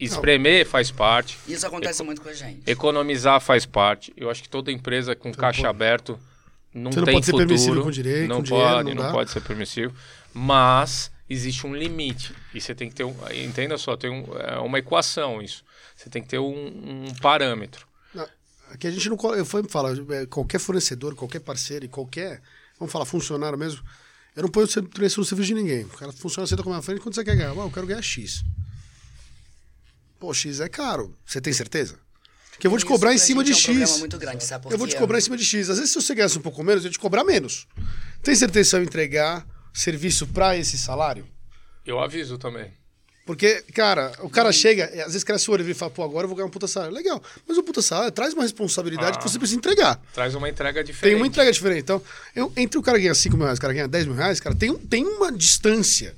espremer faz parte, Isso acontece muito com a gente. economizar faz parte. Eu acho que toda empresa com caixa aberto não Você não tem pode ser futuro. permissivo com direito, não com dinheiro, pode, não não dá. pode ser permissivo. Mas existe um limite e você tem que ter um, entenda só, tem um, é uma equação isso. Você tem que ter um, um parâmetro. Não, Aqui a gente não. Eu fui falar, é, qualquer fornecedor, qualquer parceiro e qualquer. Vamos falar, funcionário mesmo. Eu não ponho o preço no serviço de ninguém. O cara funciona, senta com a minha frente, quanto você quer ganhar? Ah, eu quero ganhar X. Pô, X é caro. Você tem certeza? Que eu vou te Isso cobrar em cima de é um X. muito grande, sabe Eu vou te cobrar em cima de X. Às vezes, se você ganhasse um pouco menos, eu ia te cobrar menos. Tem certeza se eu entregar serviço pra esse salário? Eu aviso também. Porque, cara, o cara chega, às vezes cresce o olho e fala, pô, agora eu vou ganhar um puta salário. Legal. Mas o puta salário traz uma responsabilidade Ah. que você precisa entregar. Traz uma entrega diferente. Tem uma entrega diferente. Então, eu, entre o cara ganhar 5 mil reais e o cara ganhar 10 mil reais, cara, tem, tem uma distância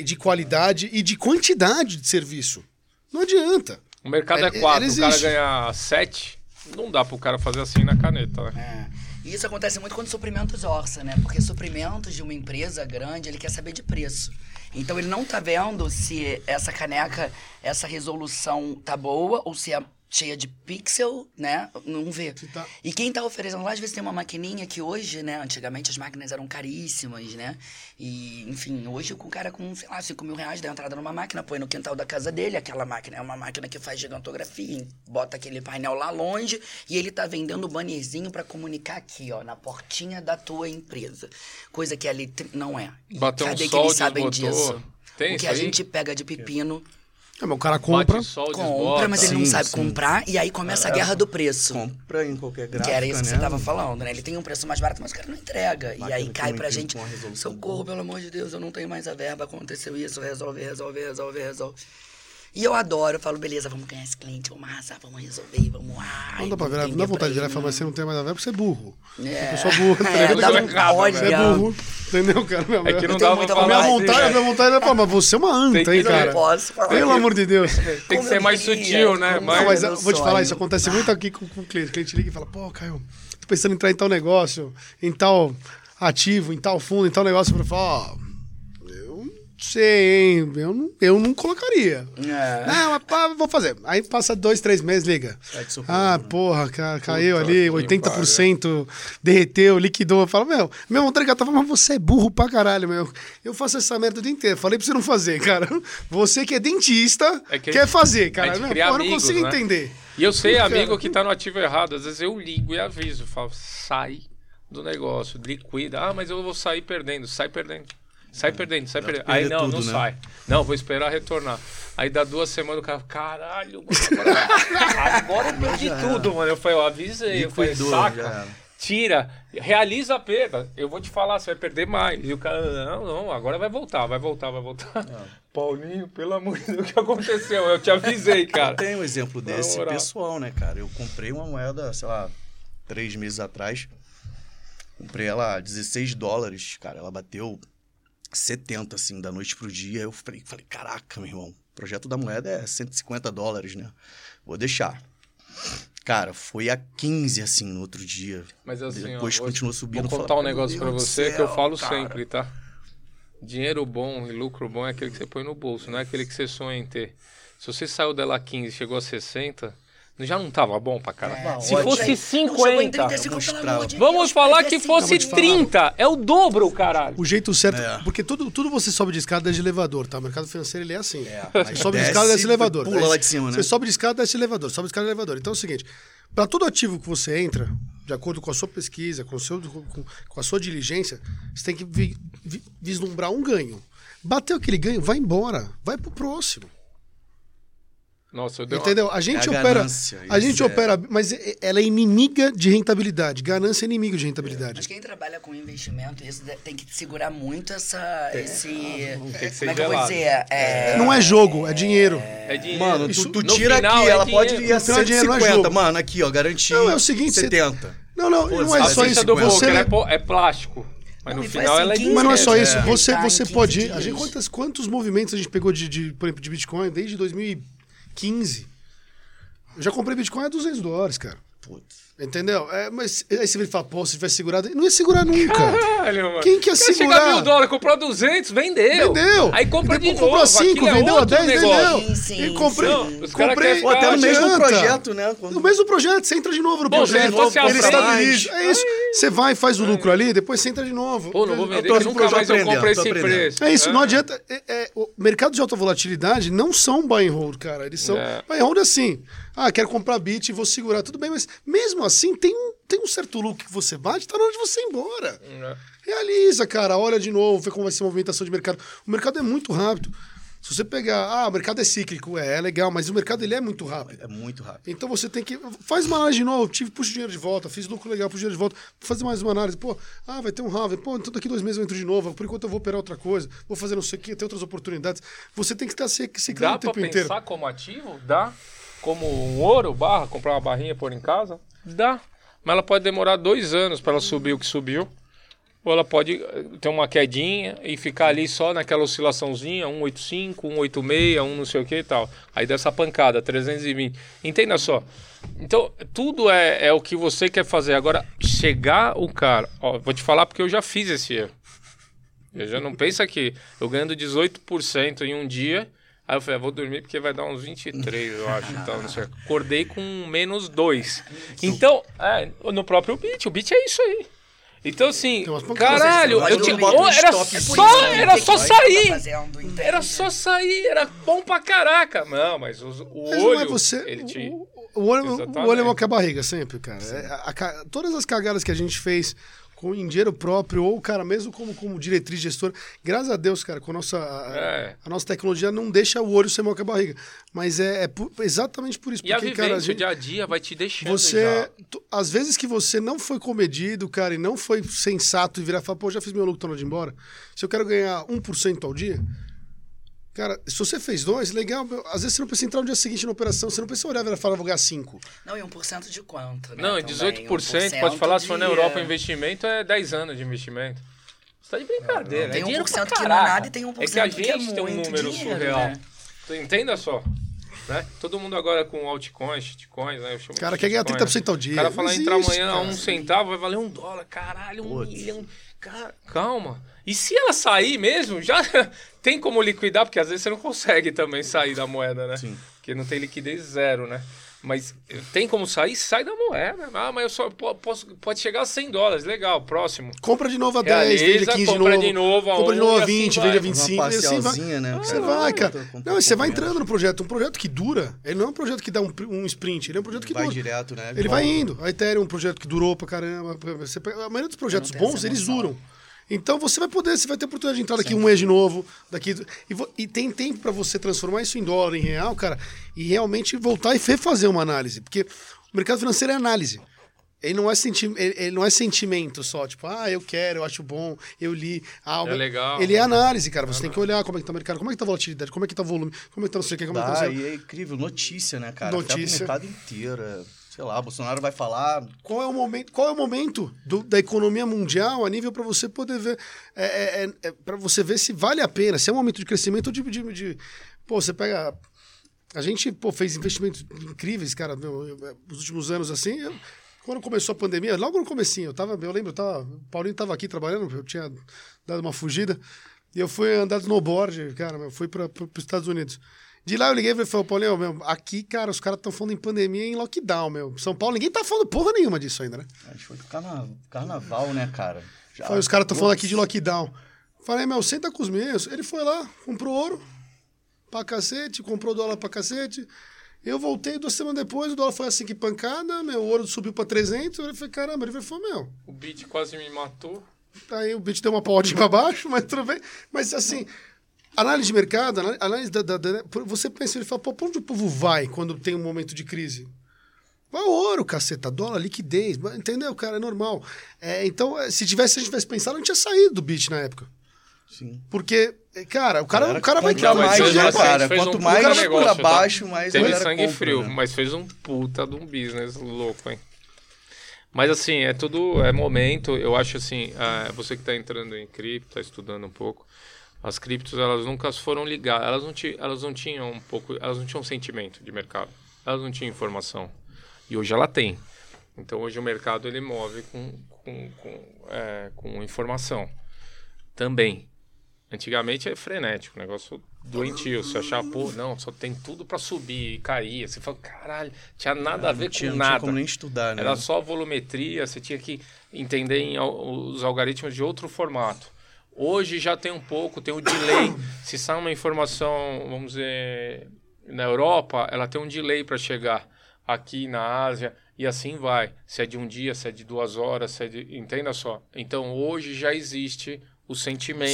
de qualidade e de quantidade de serviço. Não adianta. O mercado É- é 4, ele o cara ganhar 7, não dá pro cara fazer assim na caneta, né? É. E isso acontece muito quando suprimentos orça, né? Porque suprimentos de uma empresa grande, ele quer saber de preço. Então ele não tá vendo se essa caneca, essa resolução tá boa ou se é cheia de pixel, né? Não vê. tá- E quem tá oferecendo lá, às vezes tem uma maquininha que hoje, né? Antigamente as máquinas eram caríssimas, né? E, enfim, hoje o cara com, sei lá, 5 mil reais dá entrada numa máquina, põe no quintal da casa dele, aquela máquina é uma máquina que faz gigantografia, bota aquele painel lá longe e ele tá vendendo o bannerzinho pra comunicar aqui, ó, na portinha da tua empresa. Coisa que ali não é. Bateu um Cadê que sol, eles sabem desbotou. disso? Tem o que a aí? gente pega de pepino, É, mas o cara compra. Sol, compra, desbota. mas ele não Sim, sabe sim. comprar e aí começa a guerra do preço. Compra em qualquer gráfica, Que era isso que né? você tava falando, né? Ele tem um preço mais barato, mas o cara não entrega. e Máquina aí cai não pra gente. Socorro, pelo amor de Deus, eu não tenho mais a verba, aconteceu isso, resolve, resolve, resolve, resolve. E eu adoro, eu falo, beleza, vamos ganhar esse cliente, vamos arrasar, vamos resolver, vamos. Ai, Não dá pra virar, não dá vontade de virar e falar, mas você não tem mais a ver porque você é burro. É. Eu sou burro, tá É, ligado? dá Isso é um- olha, Você é burro, entendeu, cara? Minha, É que não dava muita minha vontade, minha vontade é falar, mas você é uma anta, hein, cara? Não posso falar. Pelo amor de Deus. Tem que ser mais sutil, né? Mas, vou te falar, isso acontece muito aqui com, com o cliente. O cliente liga e fala, pô, Caio, tô pensando em entrar em tal negócio, em tal ativo, em tal fundo, em tal negócio. Eu falo, ó, sei, hein? Eu não, eu não colocaria. É. Não, mas pá, vou fazer. Aí passa dois, três meses, liga. Socorro, Ah, né? porra, ca- caiu Puta ali, que 80% derreteu, liquidou. Eu falo, meu, meu vontade de catar, mas você é burro pra caralho, meu. Eu faço essa merda o dia inteiro. Falei pra você não fazer, cara. Você que é dentista, É que quer fazer, a cara. gente Meu, porra, eu não amigos, consigo né? entender. E eu sei, Cara. amigo, que tá no ativo errado. Às vezes eu ligo e aviso. Falo, sai do negócio, liquida. Ah, mas eu vou sair perdendo. Sai perdendo. Sai perdendo, sai perdendo. Aí não, tudo, não né? sai. Não, vou esperar retornar. Aí dá duas semanas o cara, caralho, mano, agora, agora eu perdi tudo, mano. Eu falei, eu avisei, eu falei, saca, tira, realiza a perda. Eu vou te falar, você vai perder mais. E o cara, não, não, agora vai voltar, vai voltar, vai voltar. Paulinho, pelo amor de Deus, o que aconteceu? Eu te avisei, cara. Eu tenho um exemplo desse pessoal, né, cara? Eu comprei uma moeda, sei lá, três meses atrás. Comprei ela a 16 dólares, cara. Ela bateu 70, assim, da noite pro dia. Eu falei, falei caraca, meu irmão. O projeto da moeda é 150 dólares, né? Vou deixar. Cara, foi a 15, assim, no outro dia. Mas assim, Depois ó, continuou subindo. Vou contar um negócio "Meu pra Deus do você que eu céu, falo cara." sempre, tá? Dinheiro bom e lucro bom é aquele que você põe no bolso, não é aquele que você sonha em ter. Se você saiu dela 15 e chegou a 60, já não tava bom pra caralho. Tava Se ótimo. fosse Não chegou em 50, 35, Vamos de falar que assim. fosse vou te falar. 30. É o dobro, caralho. O jeito certo, É. porque tudo, tudo você sobe de escada desce de elevador, tá? O mercado financeiro ele é assim. mas Você sobe de escada desce de elevador. pula lá de cima, né? Você sobe de escada desce de elevador, sobe de escada elevador. Então é o seguinte, para todo ativo que você entra, de acordo com a sua pesquisa, com, o seu, com, com a sua diligência, você tem que vi- vi- vislumbrar um ganho. Bateu aquele ganho, vai embora, vai pro próximo. Nossa, eu dei uma... Entendeu? A gente É a opera. ganância, a gente é. opera, mas é- ela é inimiga de rentabilidade. Ganância é inimigo de rentabilidade. Mas quem trabalha com investimento, isso tem que segurar muito essa. Esse. Tem que ser como é que eu vou dizer? É, Não é jogo, é dinheiro. É dinheiro. Mano, Isso- tu, tu tira final aqui, é ela pode dinheiro. ir a No final é dinheiro, não é 150. jogo. Mano, aqui, ó, garantia Não, é o seguinte, você- 70. Não, não, Pô, não é você só isso. do Você, Volker é, é plástico. Mas Não, no final assim, ela é 15 Mas não é só É. isso. Você, Tá você 15 pode. A gente, quantos, quantos movimentos a gente pegou de, de, por exemplo, de Bitcoin desde 2015? Eu já comprei Bitcoin a 200 dólares, cara. Putz. Entendeu? É, mas aí você vem falar, pô, se tivesse segurado. Não ia segurar nunca. Caralho, mano. Quem que ia Quer segurar? chegar mil dólares, comprou 200, vendeu. Vendeu. Aí compra de comprou novo. a 5, aquilo é vendeu a outro 10, negócio. vendeu. Sim, sim, e comprei. sim. Comprei Pô, até no mesmo projeto, né? Quando- No mesmo projeto, você entra de novo no se projeto. ele estabiliza. É isso. Você vai, faz o lucro ali, depois você entra de novo. Pô, não vou vender, tô- que nunca mais eu compro esse preço. É isso, não adianta. é- é, o mercado de alta volatilidade não são buy and hold, cara. Eles são. É. Buy and hold é assim. Ah, quero comprar bit e vou segurar. Tudo bem, mas mesmo assim tem um, tem um certo lucro que você bate, tá na hora de você ir embora. É. Realiza, cara. Olha de novo, vê como vai ser a movimentação de mercado. O mercado é muito rápido. Se você pegar, ah, o mercado é cíclico, é, é legal, mas o mercado ele é muito rápido. É muito rápido. Então você tem que. Faz uma análise de novo, tive, puxa o dinheiro de volta, fiz lucro legal, puxa o dinheiro de volta, vou fazer mais uma análise. Pô, ah, vai ter um halving, pô, então daqui dois meses eu entro de novo, por enquanto eu vou operar outra coisa, vou fazer não sei o que, ter outras oportunidades. Você tem que estar se, se Dá o pra tempo pensar inteiro. como ativo? Dá. Como um ouro, barra, comprar uma barrinha e pôr em casa? Dá. Mas ela pode demorar dois anos para ela subir o que subiu. Ou ela pode eh, ter uma quedinha e ficar ali só naquela oscilaçãozinha, 185, 186, 1 não sei o que e tal. Aí dessa pancada, 320. Entenda só. Então, tudo é, é o que você quer fazer. Agora, chegar o cara. Ó, vou te falar porque eu já fiz esse erro. Eu já não pensa que eu ganhando 18% em um dia. Aí eu falei, ah, vou dormir porque vai dar uns 23, eu acho. Então, não sei. Acordei com menos 2. Então, é, no próprio beat, o beat é isso aí. Então, assim, caralho, eu não tinha, um era só, era só sair. entende? Era só sair, era bom pra caraca. Não, mas os- o Mas não olho, é você. ele te... o, o olho, o olho é maior que a barriga, sempre, cara. É, a- a todas as cagadas que a gente fez com em dinheiro próprio, ou, cara, mesmo como, como diretriz gestora, graças a Deus, cara, com a nossa, a, É. a nossa tecnologia não deixa o olho ser maior que a barriga. Mas é, é por- exatamente por isso. E a Porque, vivência, cara, a o gente, dia a dia vai te deixando você. tu- Às vezes que você não foi comedido, cara, e não foi sensato e virar e falar, pô, já fiz meu lucro, tô ir embora. Se eu quero ganhar 1% ao dia, Cara, se você fez dois, legal. meu, Às vezes você não precisa entrar no dia seguinte na operação, você não precisa olhar e falar, vou ganhar cinco. Não, e 1% de quanto, né? Não, e também, 18%, pode falar, se for na de- Europa, investimento é 10 anos de investimento. Você tá de brincadeira. Tem é dinheiro 1% pra que não é nada e tem 1% É que a que é gente tem um número dinheiro, surreal. né? Entenda só. Né? Todo mundo agora com altcoins, shitcoins, né? Eu chamo O cara de quer ganhar shitcoin, 30% ao dia. O cara Não fala, existe, entra amanhã a um centavo, vai valer um dólar. Caralho, um Putz. milhão. Cara, calma. E se ela sair mesmo, já tem como liquidar, porque às vezes você não consegue também sair da moeda, né? Sim. Porque não tem liquidez zero, né? Mas tem como sair? Sai da moeda. Ah, mas eu só po- posso, pode chegar a 100 dólares. Legal, próximo. Compra de novo a 10, vende Realiza, a 15 de compra novo. de novo a compra de novo a assim 20, vai. vende a Uma 25 e assim vai. né, Você vai, cara. Não, e você vai entrando no projeto. Um projeto que dura, ele não é um projeto que dá um, um sprint, ele é um projeto que Vai dura. direto, né? Ele vai indo. A Ethereum é um projeto que durou pra caramba. Você pega- a maioria dos projetos bons, eles duram. Então você vai poder, você vai ter oportunidade de entrar daqui um mês de novo, daqui e, vo- e tem tempo pra você transformar isso em dólar, em real, cara, e realmente voltar e fazer uma análise, porque o mercado financeiro é análise. Ele não é, senti ele, ele não é sentimento só, tipo, ah, eu quero, eu acho bom, eu li. Ah, o É legal. Ele é análise, cara. Você tem que olhar como é que tá o mercado, como é que tá a volatilidade, como é que tá o volume, como é que tá não sei o que, como é que tá Dá, não sei o e é incrível. Notícia, né, cara? Notícia. Afeta o mercado inteiro. É, Sei lá, Bolsonaro vai falar. qual é o momento, qual é o momento do- da economia mundial a nível para você poder ver, é, é, para você ver se vale a pena, se é um momento de crescimento ou de, de, de- pô, você pega, a gente pô, fez investimentos incríveis, cara, meu, eu- nos últimos anos assim. eu- quando começou a pandemia, logo no comecinho, eu tava, eu lembro, eu tava, o Paulinho tava aqui trabalhando, eu tinha dado uma fugida e eu fui andar de snowboard, cara, eu fui para os Estados Unidos. De lá eu liguei e falei, Paulinho, meu, aqui, cara, os caras estão falando em pandemia em lockdown, meu. São Paulo, ninguém tá falando porra nenhuma disso ainda, né? Acho que foi carna... carnaval, né, cara? Já- Falei, os caras estão falando aqui de lockdown. Falei, meu, senta com os meus. Ele foi lá, comprou ouro pra cacete, comprou dólar pra cacete. Eu voltei duas semanas depois, o dólar foi assim que pancada, meu ouro subiu pra 300. Eu falei, caramba, ele falou, meu, O Bit quase me matou. Aí o bit deu uma paudinha pra baixo, mas tudo bem. Mas assim, análise de mercado, análise- da, da- da- Você pensa, ele fala, pô, pra onde o povo vai quando tem um momento de crise? Vai ouro, caceta, dólar, liquidez, entendeu, cara? É normal. É, então, é, se tivesse, se a gente tivesse pensado, a gente tinha saído do bit na época. Sim. Porque, é, cara, o cara, Galera o cara vai mas mais, né, assim, cara? um Quanto puta mais negócio, por tá? abaixo, mais a Teve sangue compra, frio, né? mas fez um puta de um business louco, hein? Mas assim, é tudo, é momento, eu acho assim, ah, você que está entrando em cripto, está estudando um pouco, as criptos, elas nunca foram ligadas, elas não, elas não tinham um pouco, elas não tinham sentimento de mercado, elas não tinham informação. E hoje ela tem. Então hoje o mercado ele move com, com, com, é, com informação também. Antigamente é frenético, negócio doentio. Você achar, pô, não, só tem tudo pra subir e cair. Você fala, caralho, tinha nada a ver Não tinha, com não tinha nada. como nem estudar, né? Era só volumetria, você tinha que entender os algoritmos de outro formato. Hoje já tem um pouco, tem o delay. Se sai uma informação, vamos dizer, na Europa, ela tem um delay para chegar aqui na Ásia e assim vai. Se é de um dia, se é de duas horas, se é de... entenda só. Então hoje já existe o sentimento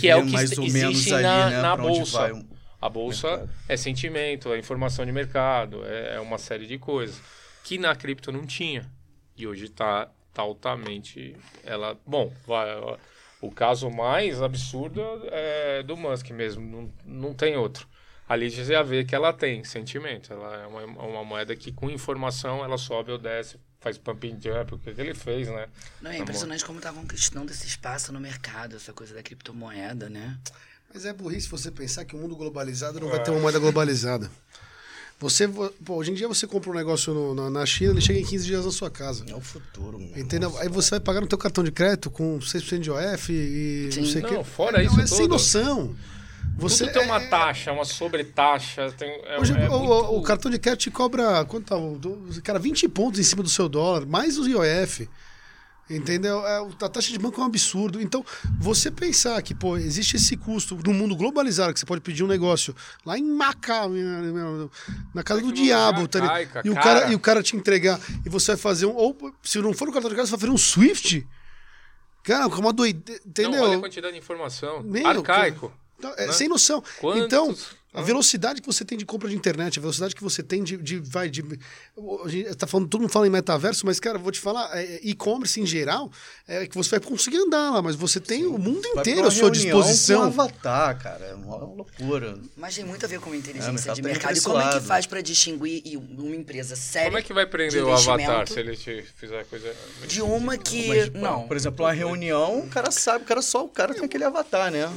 que é o que mais ou menos existe ali, na, né, na bolsa. um- A bolsa é sentimento, é informação de mercado, é é uma série de coisas que na cripto não tinha. E hoje está tá altamente ela, bom, vai, o caso mais absurdo é do Musk mesmo, não, não tem outro. Ali você já vê que ela tem sentimento, ela é uma, uma moeda que com informação ela sobe ou desce, faz pump and jump, o que que ele fez, né? Não, é impressionante como estavam conquistando esse espaço no mercado, essa coisa da criptomoeda, né? Mas é burrice você pensar que o mundo globalizado não vai ter uma moeda globalizada. Você, vo- pô, hoje em dia você compra um negócio no- na, na China, ele chega em 15 dias na sua casa. É o futuro, meu. Entendeu? Aí você vai pagar no teu cartão de crédito com 6% de OF e não Sim. sei o Não, quê. fora É, isso é sem tudo. noção. Você Tudo tem uma é- taxa, uma sobretaxa, tem é, Hoje, é o, muito- o- cartão de crédito te cobra, quanto tá? Cara, 20 pontos em cima do seu dólar, mais o IOF. Entendeu? É, o- a taxa de banco é um absurdo. Então, você pensar que, pô, existe esse custo no mundo globalizado, que você pode pedir um negócio lá em Macau, na- casa do diabo, tá arcaica, e, o cara. cara, e o cara te entregar, e você vai fazer um. Ou, se não for no cartão de crédito, você vai fazer um Swift. Cara, com uma doideira. Não, Entendeu? olha a quantidade de informação. Meu, Arcaico. Então, é né? sem noção. Quantos- Então, A velocidade que você tem de compra de internet, a velocidade que você tem de. de vai, de a gente tá falando, todo mundo fala em metaverso, mas, cara, vou te falar, é, e-commerce em geral, é que você vai conseguir andar lá, mas você tem o mundo inteiro à uma sua reunião Com disposição. um avatar, cara. É uma loucura. Mas tem muito a ver com inteligência É, de tá indo mercado. E como é que faz pra distinguir uma empresa séria Como é que vai prender de o avatar se ele te fizer coisa. de uma que... Mas, tipo, não, Por exemplo, uma reunião, o cara sabe, o cara só o cara tem aquele avatar, né?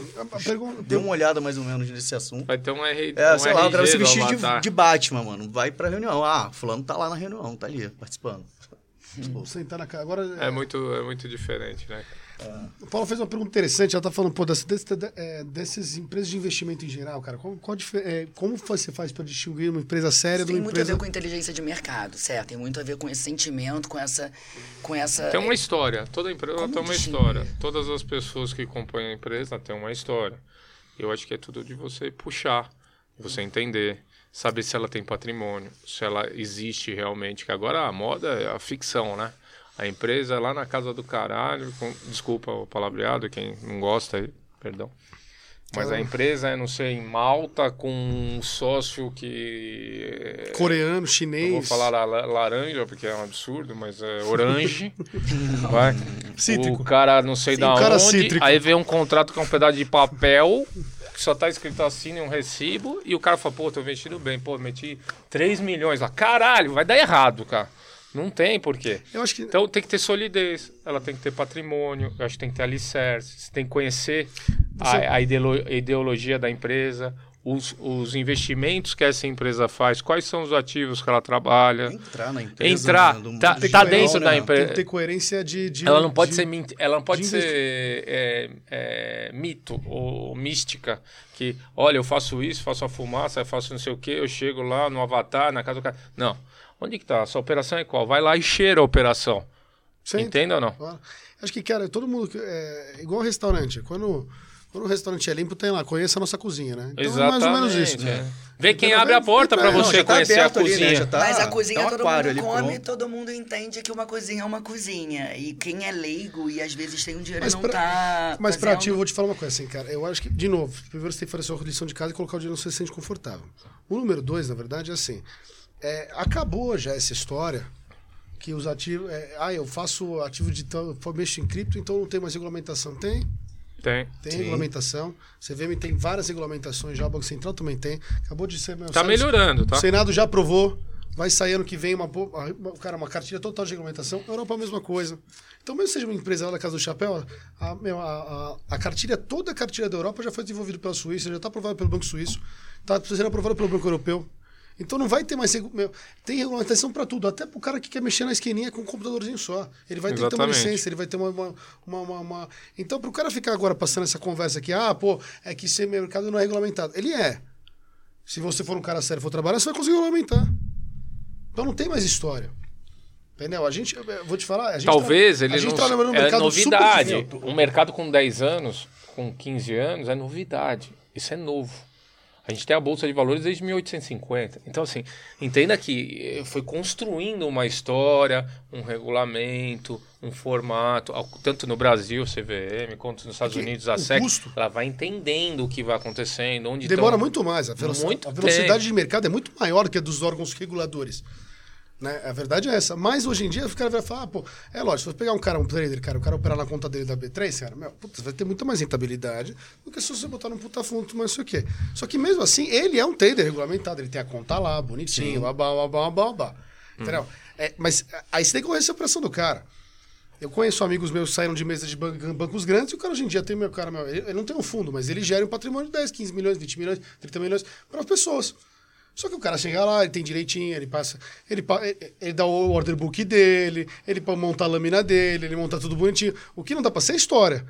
Dê uma olhada mais ou menos nesse assunto. Vai ter um R. É, um sei lá, o cara se do vestir de, de Batman, mano. Vai pra reunião. Ah, fulano tá lá na reunião, tá ali, participando. Vou sentar na cara. Agora, É muito, é muito diferente, né? o Paulo fez uma pergunta interessante. Ela tá falando, pô, desse, desse, é, dessas empresas de investimento em geral, cara. Qual, qual é, como você faz para distinguir uma empresa séria Isso de tem muito a empresa. ver com inteligência de mercado, certo? Tem muito a ver com esse sentimento, com essa... Com essa Tem uma história. Toda empresa Como tem uma distingue? história. Todas as pessoas que compõem a empresa têm uma história. Eu acho que é tudo de você puxar, você entender, saber se ela tem patrimônio, se ela existe realmente. Que agora a moda é a ficção, né? A empresa é lá na casa do caralho, com- desculpa o palavreado, quem não gosta aí, perdão. Mas a empresa é, não sei, em Malta com um sócio que Coreano, eu chinês. vou falar la- la- laranja, porque é um absurdo, mas é orange. vai. Cítrico. O cara não sei Sim, da onde. cítrico. Aí vem um contrato com um pedaço de papel, que só tá escrito assim um recibo, e o cara fala, pô, tô investindo bem, pô, meti 3 milhões lá. Caralho, vai dar errado, cara. Não tem porquê. Eu acho que. Então tem que ter solidez, ela tem que ter patrimônio, eu acho que tem que ter alicerce, você tem que conhecer Você- a, a ideolo- ideologia da empresa, os, os investimentos que essa empresa faz, quais são os ativos que ela trabalha. Entrar na empresa. Entrar, né, do mundo tá- tá dentro da né? empresa. Tem que ter coerência de. de- Ela não pode de- ser ela não pode de ser é, é, mito ou mística que olha eu faço isso faço a fumaça eu faço não sei o que eu chego lá no avatar na casa do cara não onde que tá a sua operação é qual vai lá e cheira a operação Sim. entende ou não Claro. Acho que, cara, todo mundo. É igual restaurante. Quando, quando o restaurante é limpo, tem lá, conheça a nossa cozinha, né? Então é mais ou menos isso. é. vê quem Entendeu? abre a porta para Não, você já tá conhecer a aberto ali, né? cozinha tá- Mas a cozinha tá um todo aquário mundo come, pronto. todo mundo entende que uma cozinha é uma cozinha. E quem é leigo e às vezes tem um dinheiro Mas e não pra- tá. Mas pra fazendo- ti, eu vou te falar uma coisa assim, cara. Eu acho que, de novo, primeiro você tem que fazer a sua lição de casa e colocar o dinheiro onde você se sente confortável. O número dois, na verdade, é assim. É, acabou já essa história que os ativos. é, ah, eu faço ativo de eu mexo em cripto, então não tem mais regulamentação. Tem. tem Tem Sim. regulamentação. CVM tem várias regulamentações já, o Banco Central também tem. Acabou de ser. meu, tá sabe, melhorando tá O Senado já aprovou. Vai sair ano que vem uma, uma- cara, uma cartilha total de regulamentação. Europa a mesma coisa. Então, mesmo que seja uma empresa lá da Casa do Chapéu, a, a, a cartilha, toda a cartilha da Europa já foi desenvolvida pela Suíça, já está aprovada pelo Banco Suíço, está sendo aprovada pelo Banco Europeu. Então não vai ter mais. Meu, tem regulamentação para tudo, até para o cara que quer mexer na esquininha com um computadorzinho só. Ele vai ter que ter uma licença, ele vai ter uma. uma, uma, uma- Então, para o cara ficar agora passando essa conversa aqui, ah, pô, é que esse mercado não é regulamentado. Ele é. Se você for um cara sério e for trabalhar, você vai conseguir regulamentar. Então não tem mais história. Entendeu? A gente, eu vou te falar. Gente Talvez tá, ele a gente não trabalha num é novidade. Um mercado com 10 anos, com 15 anos, é novidade. Isso é novo. A gente tem a Bolsa de Valores desde 1850. Então, assim, entenda que eh, foi construindo uma história, um regulamento, um formato, tanto no Brasil, CVM, quanto nos Estados É Unidos, a SEC. custo- Ela vai entendendo o que vai acontecendo, onde Demora tão- muito mais. A, veloc- Muito a velocidade tempo. de mercado é muito maior que a dos órgãos reguladores. Né? A verdade é essa. Mas hoje em dia o cara vai falar, ah, pô, é lógico, se você pegar um cara, um trader, cara, o cara operar na conta dele da B3, cara, meu, putz, vai ter muita mais rentabilidade do que se você botar num puta fundo, mas não sei o quê. Só que mesmo assim, ele é um trader regulamentado, ele tem a conta lá, bonitinho, babá, babá, babá. Entendeu? É, mas aí você tem que conhecer a operação do cara. Eu conheço amigos meus que saíram de mesa de ban- bancos grandes e o cara hoje em dia tem meu cara, meu, ele, ele não tem um fundo, mas ele gera um patrimônio de 10, 15 milhões, 20 milhões, 30 milhões para as pessoas. Só que o cara chega lá, ele tem direitinho, ele passa, ele, ele- dá o order book dele, ele monta a lâmina dele, ele monta tudo bonitinho. O que não dá para ser é história.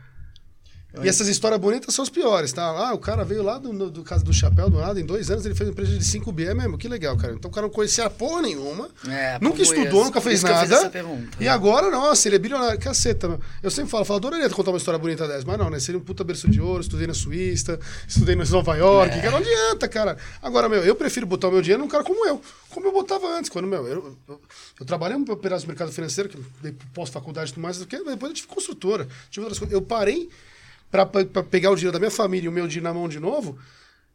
E essas histórias bonitas são as piores, tá? Ah, o cara veio lá do, do, do Casa do Chapéu, do nada, em dois anos ele fez uma empresa de 5 bi, é mesmo, que legal, cara. Então o cara não conhecia porra nenhuma, É, nunca estudou, esse. nunca fez isso nada. pergunta. E agora, nossa, ele é bilionário. Caceta, meu. Eu sempre falo, falo, adoraria contar uma história bonita dessa, mas não, né? Seria um puta berço de ouro, estudei na Suíça, estudei na Nova York, cara, não adianta, cara. Agora, meu, eu prefiro botar o meu dinheiro num cara como eu, como eu botava antes, quando, meu, eu, eu, eu trabalhei um pedaço do mercado financeiro, que dei pós-faculdade e tudo mais, depois eu tive construtora, tive outras coisas. Eu parei pra, pra pegar o dinheiro da minha família e o meu dinheiro na mão de novo,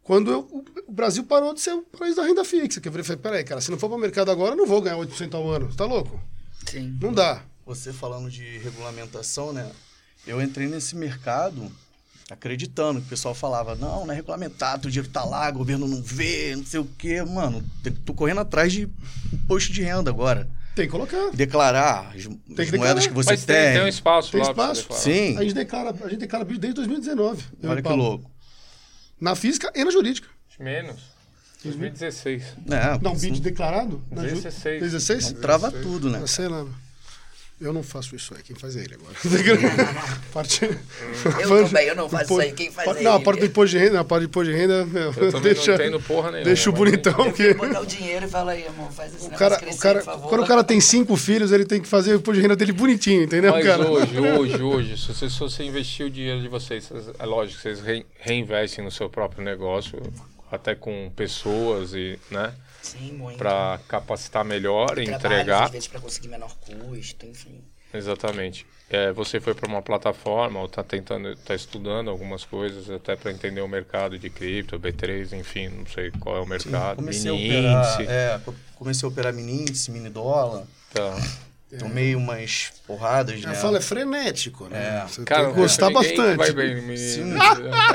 Quando eu- o Brasil parou de ser o país da renda fixa. Que eu falei, peraí, cara, se não for para o mercado agora, eu não vou ganhar 8% ao ano. Tá louco? Sim. Não dá. Você falando de regulamentação, né? Eu entrei nesse mercado acreditando que o pessoal falava, não, não é regulamentado, o dinheiro tá lá, o governo não vê, não sei o quê. Mano, tô correndo atrás de imposto de renda agora. Tem que colocar. Declarar as, as declarar. moedas que você Mas tem, tem um espaço Tem lá espaço? Sim, A gente declara, a gente declara BID desde 2019. eu e olha que Paulo. louco. Na física e na jurídica. Menos. 2016. É, Não, isso BID declarado? Na ju- 16. 16? trava tudo, né? Sei lá. Eu não faço isso aí, quem faz é ele agora. parte... Eu também, eu não faço isso aí, quem faz é Não, a ele. parte do imposto de renda, a parte do imposto de renda, meu, Eu deixa, não entendo porra nenhuma. deixa o bonitão. Que... botar o dinheiro e falar aí, amor, faz esse O cara, crescer, o cara, por favor. quando o cara tem cinco filhos, ele tem que fazer o imposto de renda dele bonitinho, entendeu, Mas cara? hoje, hoje, hoje, se você, se você investir o dinheiro de vocês, é lógico que vocês re- reinvestem no seu próprio negócio, até com pessoas e, né. Para capacitar melhor e entregar. Às vezes, pra conseguir menor custo, enfim. Exatamente. É, você foi para uma plataforma ou está tentando, está estudando algumas coisas até para entender o mercado de cripto, B3, enfim, não sei qual é o mercado, Comecei a mini operar, índice. é, co- comecei a operar mini índice, mini dólar. Tá. Tomei umas porradas, né? Eu falo, é frenético, né? É. Você Cara, tem que gostar bastante. Vai bem, no mini Sim.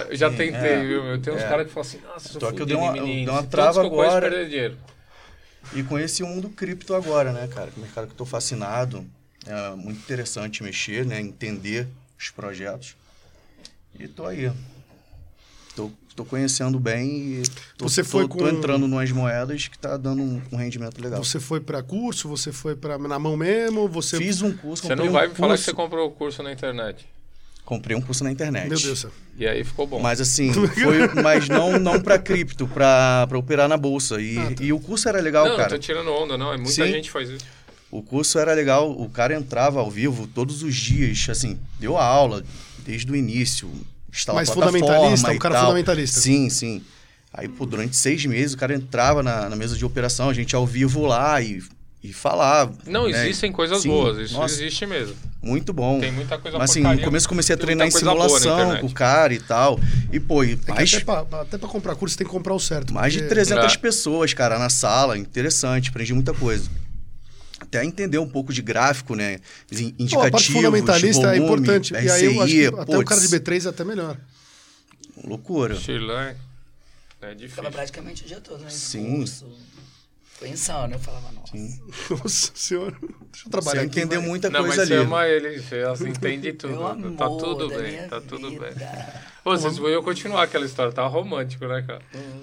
Eu já tentei, é. viu? meu? Tem uns É. caras que falam assim, nossa, sou Só que eu dei uma- eu dei uma trava eu agora. E conheci o mundo cripto agora, né, cara? Que é um mercado que eu tô fascinado. É muito interessante mexer, né? Entender os projetos. E tô aí. Tô, tô conhecendo bem e tô, Você foi tô, com- tô entrando numas moedas que tá dando um, um rendimento legal. Você foi pra curso, você foi pra, na mão mesmo, você... Fiz um curso, Você não vai um me falar que você comprou o curso na internet. comprei um curso na internet. Meu Deus do céu. E aí ficou bom. Mas assim, foi, mas não, não pra cripto, pra, pra operar na bolsa. E, Ah, tá. e o curso era legal, não, cara. tô tirando onda, não. É muita Sim. gente faz isso. O curso era legal, o cara entrava ao vivo todos os dias, assim, deu a aula desde o início, instalar Mas fundamentalista, um cara tal. fundamentalista. Sim, sim. Aí, pô, durante seis meses o cara entrava na, na mesa de operação, a gente ao vivo lá e, e falava. Não, né? existem coisas Sim, boas. Isso nossa, existe mesmo. Muito bom. Tem muita coisa Mas assim, porcaria, no começo comecei a treinar em simulação com o cara e tal. E, pô, e É que mais, até, pra comprar curso, você tem que comprar o certo. mais de porque- 300 É. pessoas, cara, na sala. Interessante, aprendi muita coisa. Até entender um pouco de gráfico, né? In- Pô, a parte fundamentalista é volume, importante. e aí eu acho que RCI, até o cara de putz, B3 é até melhor. Loucura. Shirley. É Ficava difícil. praticamente o dia todo nesse Sim. curso. Foi insano, eu falava, nossa. Nossa senhora. Deixa eu trabalhar Você aqui. entendeu vai. muita Não, mas coisa ali. ama ele, você entende tudo. Meu amor tá tudo bem, tá tudo bem. vida. Ô, vocês vão continuar aquela história, tá romântico, né, cara?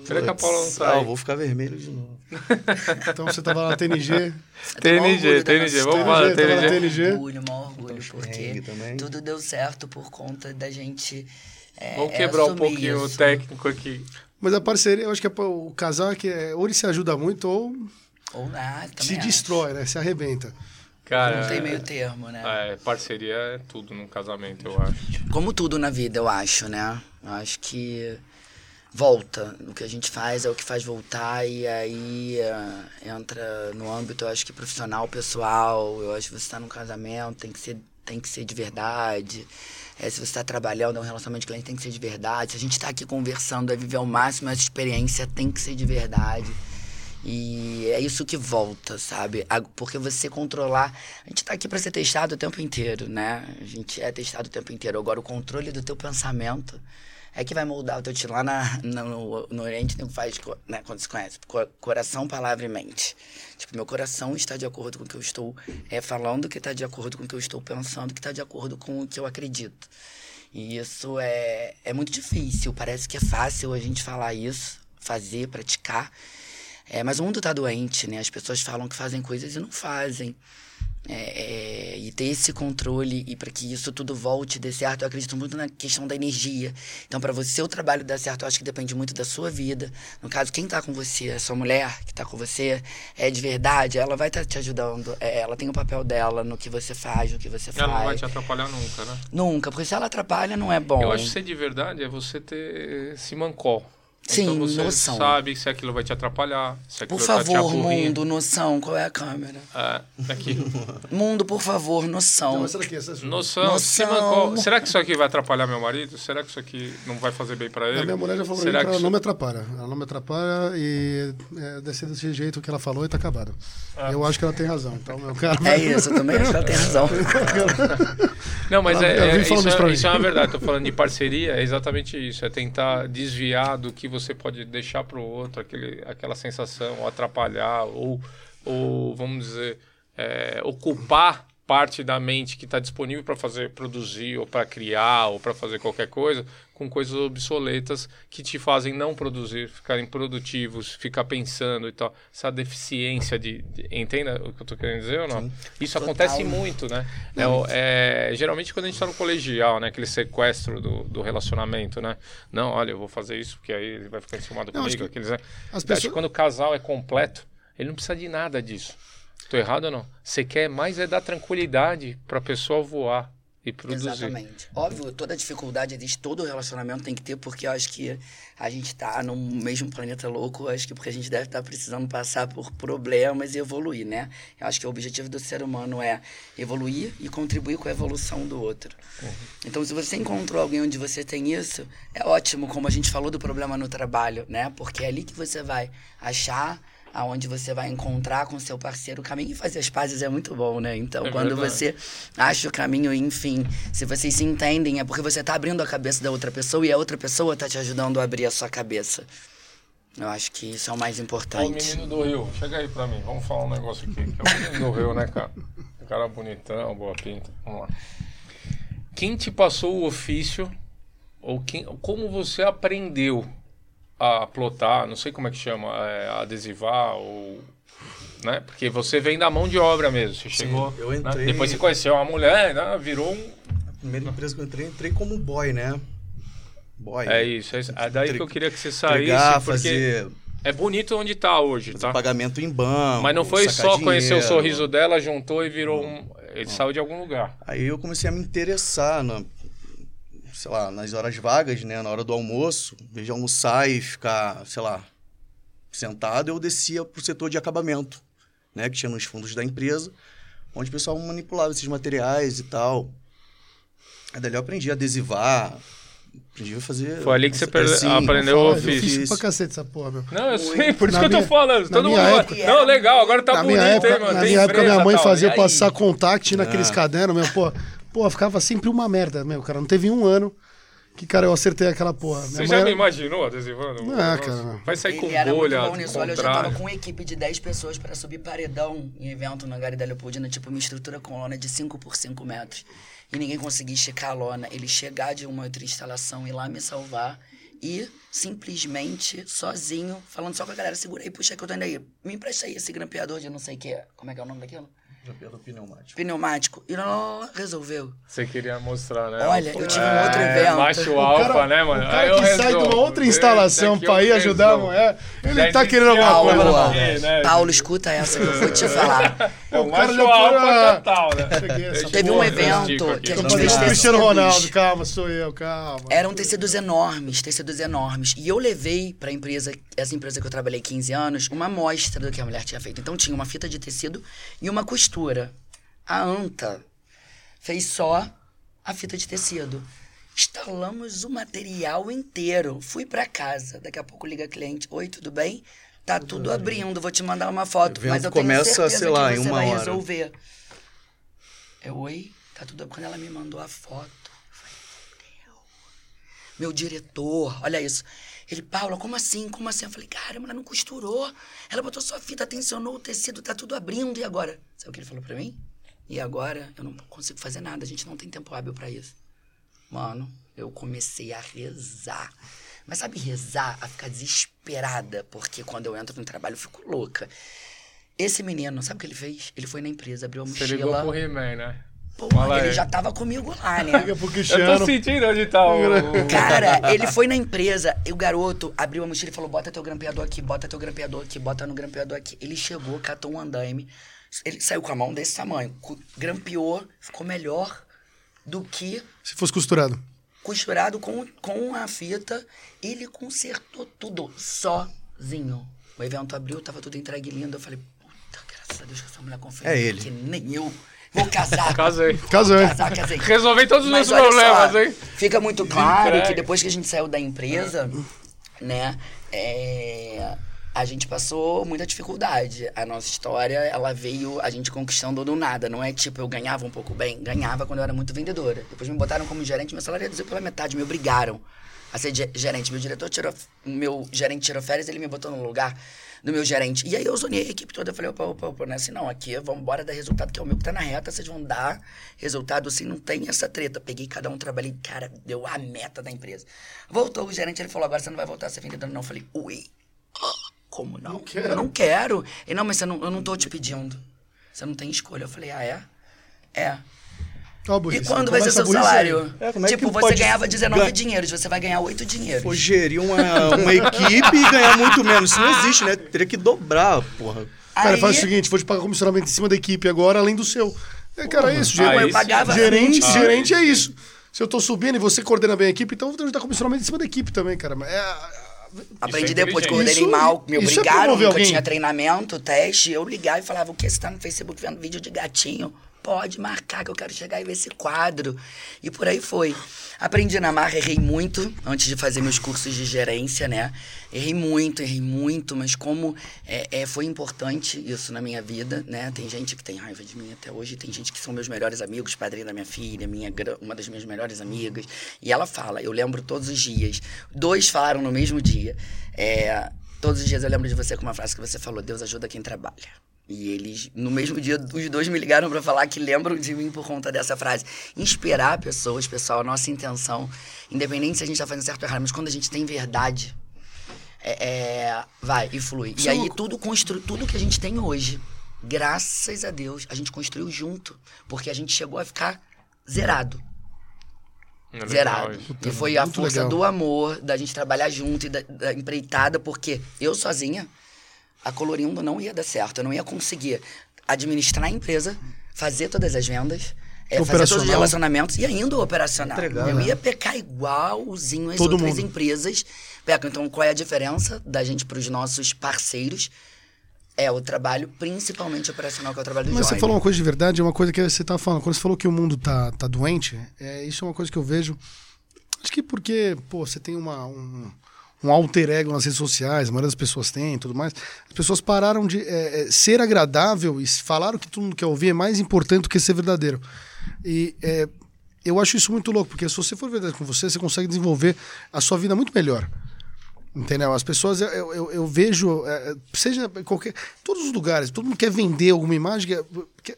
Pena que a Paula não Putz, tá ah, eu vou ficar vermelho de novo. Então você tava lá na TNG. TNG, TNG, vamos TNG, na TNG. TNG. orgulho, maior orgulho, porque tudo deu certo por conta da gente. É, Vamos é quebrar um pouquinho isso. o técnico aqui. Mas a parceria, eu acho que é o casal é que é, ou ele se ajuda muito ou Ou ah, também se acho. destrói, né? Se arrebenta. Cara, Não tem meio termo, né? é, parceria é tudo num casamento, eu acho. Como tudo na vida, eu acho, né? Eu acho que volta. O que a gente faz é o que faz voltar e aí eh, entra no âmbito, eu acho que profissional, pessoal. Eu acho que você está num casamento, tem que ser, tem que ser de verdade. É, se você está trabalhando, é um relacionamento de cliente, tem que ser de verdade. Se a gente está aqui conversando, é viver ao máximo essa experiência, tem que ser de verdade. E é isso que volta, sabe? Porque você controlar. A gente tá aqui para ser testado o tempo inteiro, né? A gente é testado o tempo inteiro. Agora, o controle do teu pensamento é que vai moldar o teu tiro. Lá na, no, no Oriente, não faz, né? Quando se conhece, co- coração, palavra e mente. Tipo, meu coração está de acordo com o que eu estou é, falando, que está de acordo com o que eu estou pensando, que está de acordo com o que eu acredito. E isso é, é muito difícil. Parece que é fácil a gente falar isso, fazer, praticar. É, mas o mundo tá doente, né? As pessoas falam que fazem coisas e não fazem. É, é, e ter esse controle e para que isso tudo volte e dê certo, eu acredito muito na questão da energia. Então, para você o trabalho dar certo, eu acho que depende muito da sua vida. No caso, quem tá com você, a sua mulher que tá com você, é de verdade, ela vai estar te ajudando. É, ela tem o papel dela no que você faz, no que você Ela não vai faz. te atrapalhar nunca, né? Nunca, porque se ela atrapalha, não é bom. Eu acho que ser de verdade é você ter esse mancol. Sim, então você noção. sabe se aquilo vai te atrapalhar, se Por tá te favor, mundo, noção. Qual é a câmera? É, aqui. Mundo, por favor, Não, noção. mas será que essa é? Noção. Noção. Cima, qual- será que isso aqui vai atrapalhar meu marido? Será que isso aqui não vai fazer bem pra ele? A minha mulher já falou Será mim que ela isso- não me atrapalha. Ela não me atrapalha e é, descer desse jeito que ela falou e tá acabado. Eu acho que ela tem razão. Então, meu cara. É isso, eu também acho que ela tem razão. Não, mas Ela- é, é- isso, isso é, isso é uma verdade. Tô falando de parceria, é exatamente isso. É tentar desviar do que você pode deixar pro outro, aquele, aquela sensação, ou atrapalhar, ou, ou vamos dizer, é, ocupar parte da mente que está disponível para fazer produzir ou para criar ou para fazer qualquer coisa com coisas obsoletas que te fazem não produzir, ficarem produtivos, ficar pensando e tal. Essa deficiência de, de- entenda o que eu estou querendo dizer ou não? Isso Total. acontece muito, né? É, é, geralmente quando a gente está no colegial, né, aquele sequestro do, do relacionamento, né? Não, olha, eu vou fazer isso porque aí ele vai ficar enciumado acho comigo. que Aqueles, né? as Acho pessoas- que quando o casal é completo, ele não precisa de nada disso. Tô errado ou não? Você quer mais é dar tranquilidade para a pessoa voar e produzir. Exatamente. Óbvio, toda dificuldade existe, todo relacionamento tem que ter, porque eu acho que a gente tá no mesmo planeta louco, acho que porque a gente deve estar precisando passar por problemas e evoluir, né? Eu acho que o objetivo do ser humano é evoluir e contribuir com a evolução do outro. Então, se você encontrou alguém onde você tem isso, é ótimo, como a gente falou do problema no trabalho, né? Porque é ali que você vai achar aonde você vai encontrar com seu parceiro o caminho e fazer as pazes é muito bom, né? Então, É quando verdade. você acha o caminho, enfim, se vocês se entendem, é porque você tá abrindo a cabeça da outra pessoa e a outra pessoa tá te ajudando a abrir a sua cabeça. Eu acho que isso é o mais importante. menino do Rio, chega aí pra mim, vamos falar um negócio aqui. Que é o menino do Rio, né, cara? O cara bonitão, boa pinta. Vamos lá. Quem te passou o ofício, ou quem, como você aprendeu a plotar, não sei como é que chama, é, adesivar, ou. Né? Porque você vem da mão de obra mesmo. Você chegou. eu né? entrei- Depois você conheceu uma mulher, né? virou um. A primeira empresa que eu entrei, entrei como boy, né? Boy. É isso. É, isso. é daí que eu queria que você saísse, Entregar, porque fazer, é bonito onde tá hoje, fazer tá? pagamento em banco. Mas não foi só conhecer o dinheiro. sorriso dela, juntou e virou um. Ele saiu de algum lugar. Aí eu comecei a me interessar, na, sei lá, nas horas vagas, né? Na hora do almoço, em vez de almoçar e ficar, sei lá, sentado, eu descia pro setor de acabamento, né? Que tinha nos fundos da empresa, onde o pessoal manipulava esses materiais e tal. Aí dali eu aprendi a adesivar, aprendi a fazer... Foi ali que você per- assim, aprendeu o ofício. Eu fiz pra cacete essa porra, meu. Não, eu sei, por isso Na que eu minha- tô falando. Todo mundo. época- não, legal, agora tá na bonito, minha época, hein, mano? na minha época empresa, minha mãe tal. fazia eu passar contact naqueles Ah. cadernos, meu, pô. Pô, ficava sempre uma merda, meu, cara. Não teve um ano que, cara, eu acertei aquela porra. Minha Você já era- me imaginou adesivando? Não, Nossa, cara. Vai sair com era bolha, muito bom nisso. Olha, eu já tava com uma equipe de 10 pessoas para subir paredão em evento na Gare da Leopoldina, tipo uma estrutura com lona de 5 por 5 metros. E ninguém conseguia esticar a lona. Ele chegar de uma outra instalação, ir lá me salvar e simplesmente, sozinho, falando só com a galera, segura aí, puxa que eu tô indo aí. Me empresta aí esse grampeador de não sei o que. Como é que é o nome daquilo? Pelo pneumático. Pneumático. E não, resolveu. Você queria mostrar, né? Olha, eu tive um É, outro evento. Macho O alfa, cara- né, mano? O cara Aí eu que sai de uma outra instalação aqui pra ir ajudar a mulher, ele Já tá querendo alguma coisa. Paulo, né? Paulo, escuta essa que eu vou te falar. É um O cara macho já foi alfa total, né? Teve um evento que a gente fez o Cristiano. Ronaldo, calma, sou eu, calma. Eram tecidos enormes, tecidos enormes. E eu levei pra empresa, essa empresa que eu trabalhei 15 anos, uma amostra do que a mulher tinha feito. Então tinha uma fita de tecido e uma costura. A Anta fez só a fita de tecido. Instalamos o material inteiro. Fui pra casa. Daqui a pouco liga a cliente. Oi, tudo bem? Tá tudo abrindo, vou te mandar uma foto. Evento mas eu tenho começa, certeza sei lá, que em você uma vai hora. resolver. Eu, oi? Tá tudo... Quando ela me mandou a foto, eu falei. Meu diretor, olha isso. Ele, Paula, como assim? Como assim? Eu falei, cara, ela não costurou. Ela botou sua fita, tensionou o tecido, tá tudo abrindo. E agora? Sabe o que ele falou pra mim? E agora eu não consigo fazer nada, a gente não tem tempo hábil pra isso. Mano, eu comecei a rezar. Mas sabe rezar, a ficar desesperada, porque quando eu entro no trabalho eu fico louca. Esse menino, sabe o que ele fez? Ele foi na empresa, abriu a Você ligou mochila. pro He-Man, né? Pô, Fala ele aí. já tava comigo lá, né? Liga pro Eu tô sentindo onde tá o... Cara, ele foi na empresa e o garoto abriu a mochila e falou: bota teu grampeador aqui, bota teu grampeador aqui, bota no grampeador aqui. Ele chegou, catou um andaime, ele saiu com a mão desse tamanho, grampeou, ficou melhor do que Se fosse costurado. costurado com, com a fita. Ele consertou tudo sozinho. O evento abriu, tava tudo entregue lindo. Eu falei, puta, graças a Deus que essa mulher confia. É ele. Que nem eu vou casar. Casei. Casou, hein? Casar, casei. Resolvi todos os meus problemas, só, hein? Fica muito claro que depois que a gente saiu da empresa, né, é, a gente passou muita dificuldade. A nossa história, ela veio a gente conquistando do nada. Não é tipo, eu ganhava um pouco bem. Ganhava quando eu era muito vendedora. Depois me botaram como gerente, meu salário reduziu pela metade. Me obrigaram a ser ge- gerente. Meu diretor tirou, meu gerente tirou férias, ele me botou no lugar do meu gerente. E aí eu zonei a equipe toda. Eu falei, opa, opa, opa, não é assim não. Aqui, vamos embora dar resultado, que é o meu que tá na reta. Vocês vão dar resultado assim, não tem essa treta. Peguei cada um, trabalhei, cara, deu a meta da empresa. Voltou o gerente, ele falou, agora você não vai voltar a ser vendedor não. Eu falei, ui, como não? quero. Eu não quero. Ele, não, mas não, eu não tô te pedindo. Você não tem escolha. Eu falei, ah, é? É. A E quando vai ser seu salário? É, é tipo, você pode ganhava 19 ganhar- dinheiros, você vai ganhar 8 dinheiros. Pô, gerir uma, uma equipe e ganhar muito menos. Isso não existe, né? Teria que dobrar, porra. Cara, Aí- faz o seguinte, vou te pagar comissionamento em cima da equipe agora, além do seu. É, cara, é isso. Ah, Gerente, isso. pagava gerente, Ah, gerente é isso. Se eu tô subindo e você coordena bem a equipe, então eu vou te dar comissionamento em cima da equipe também, cara. Mas É, Aprendi Isso é depois, coordenei Isso- mal, me isso é obrigaram, promover nunca alguém. tinha treinamento, teste. Eu ligava e falava, o que? Você tá no Facebook vendo vídeo de gatinho? Pode marcar que eu quero chegar e ver esse quadro. E por aí foi. Aprendi na marra, errei muito antes de fazer meus cursos de gerência, né? Errei muito, errei muito, mas como é, é, foi importante isso na minha vida, né? Tem gente que tem raiva de mim até hoje, tem gente que são meus melhores amigos, padrinho da minha filha, minha, uma das minhas melhores amigas. E ela fala, eu lembro todos os dias. Dois falaram no mesmo dia. É, todos os dias eu lembro de você com uma frase que você falou: Deus ajuda quem trabalha. E eles, no mesmo dia, os dois me ligaram pra falar que lembram de mim por conta dessa frase. Inspirar pessoas, pessoal, a nossa intenção, independente se a gente tá fazendo certo ou errado, mas quando a gente tem verdade, é, é, vai e flui. Isso e aí tudo constru, tudo que a gente tem hoje, graças a Deus, a gente construiu junto, porque a gente chegou a ficar zerado É zerado. E foi a força legal. do amor, da gente trabalhar junto e da, da empreitada, porque eu sozinha, a Colorindo não ia dar certo. Eu não ia conseguir administrar a empresa, fazer todas as vendas, é, fazer todos os relacionamentos e ainda o operacional. Entregar, eu né? ia pecar igualzinho as Todo outras mundo. empresas. Pecam. Então, qual é a diferença da gente para os nossos parceiros? É o trabalho, principalmente operacional, que é o trabalho do Mas você falou uma coisa de verdade, é uma coisa que você tava falando. Quando você falou que o mundo tá, tá doente, é, isso é uma coisa que eu vejo. Acho que porque, pô, você tem uma, um, um alter ego nas redes sociais, a maioria das pessoas tem tudo mais. As pessoas pararam de é, é, ser agradável e falaram que todo mundo quer ouvir é mais importante do que ser verdadeiro. E é, eu acho isso muito louco, porque se você for verdadeiro com você, você consegue desenvolver a sua vida muito melhor. Entendeu? As pessoas, eu, eu, eu vejo, é, seja em qualquer. Todos os lugares, todo mundo quer vender alguma imagem que, que,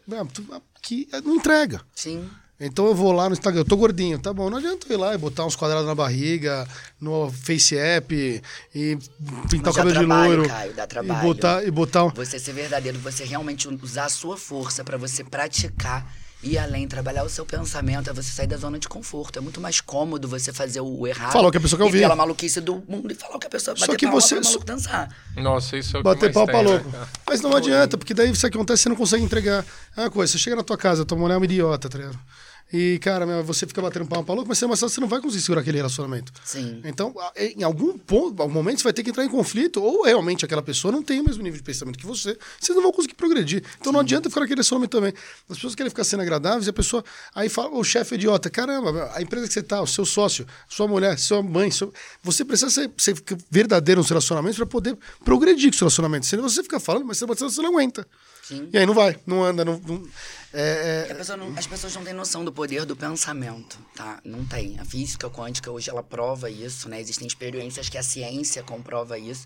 que não entrega. Sim. Então eu vou lá no Instagram, eu tô gordinho, tá bom, não adianta ir lá e botar uns quadrados na barriga, no Face App e pintar o cabelo dá de trabalho, loiro. Caio, dá e trabalho. botar, e botar. Você ser verdadeiro, você realmente usar a sua força pra você praticar ir além, trabalhar o seu pensamento, é você sair da zona de conforto. É muito mais cômodo você fazer o errado. Falar o que a pessoa quer e ouvir. pela maluquice do mundo e falar o que a pessoa Só que você- só- maluco dançar. Nossa, isso é o que Bater pau pra né, louco. cara? Mas não adianta, porque daí isso que acontece, você não consegue entregar. É uma coisa, você chega na tua casa, tua mulher é uma idiota, tá ligado? E, cara, meu, você fica batendo palma pra louco, mas você, você não vai conseguir segurar aquele relacionamento. Sim. Então, em algum ponto, algum momento, você vai ter que entrar em conflito, ou realmente aquela pessoa não tem o mesmo nível de pensamento que você, vocês não vão conseguir progredir. Então não adianta ficar naquele relacionamento também. As pessoas querem ficar sendo agradáveis e a pessoa. Aí fala, o chefe é idiota, caramba, a empresa que você tá, o seu sócio, sua mulher, sua mãe, seu- você precisa ser, ser verdadeiro nos relacionamentos para poder progredir com os relacionamentos. Senão você fica falando, mas você, você não aguenta. Sim. E aí não vai, não anda, não. não- é- é- pessoa não- as pessoas não têm noção do poder do pensamento, tá? Não tem. A física quântica hoje ela prova isso, né? Existem experiências que a ciência comprova isso.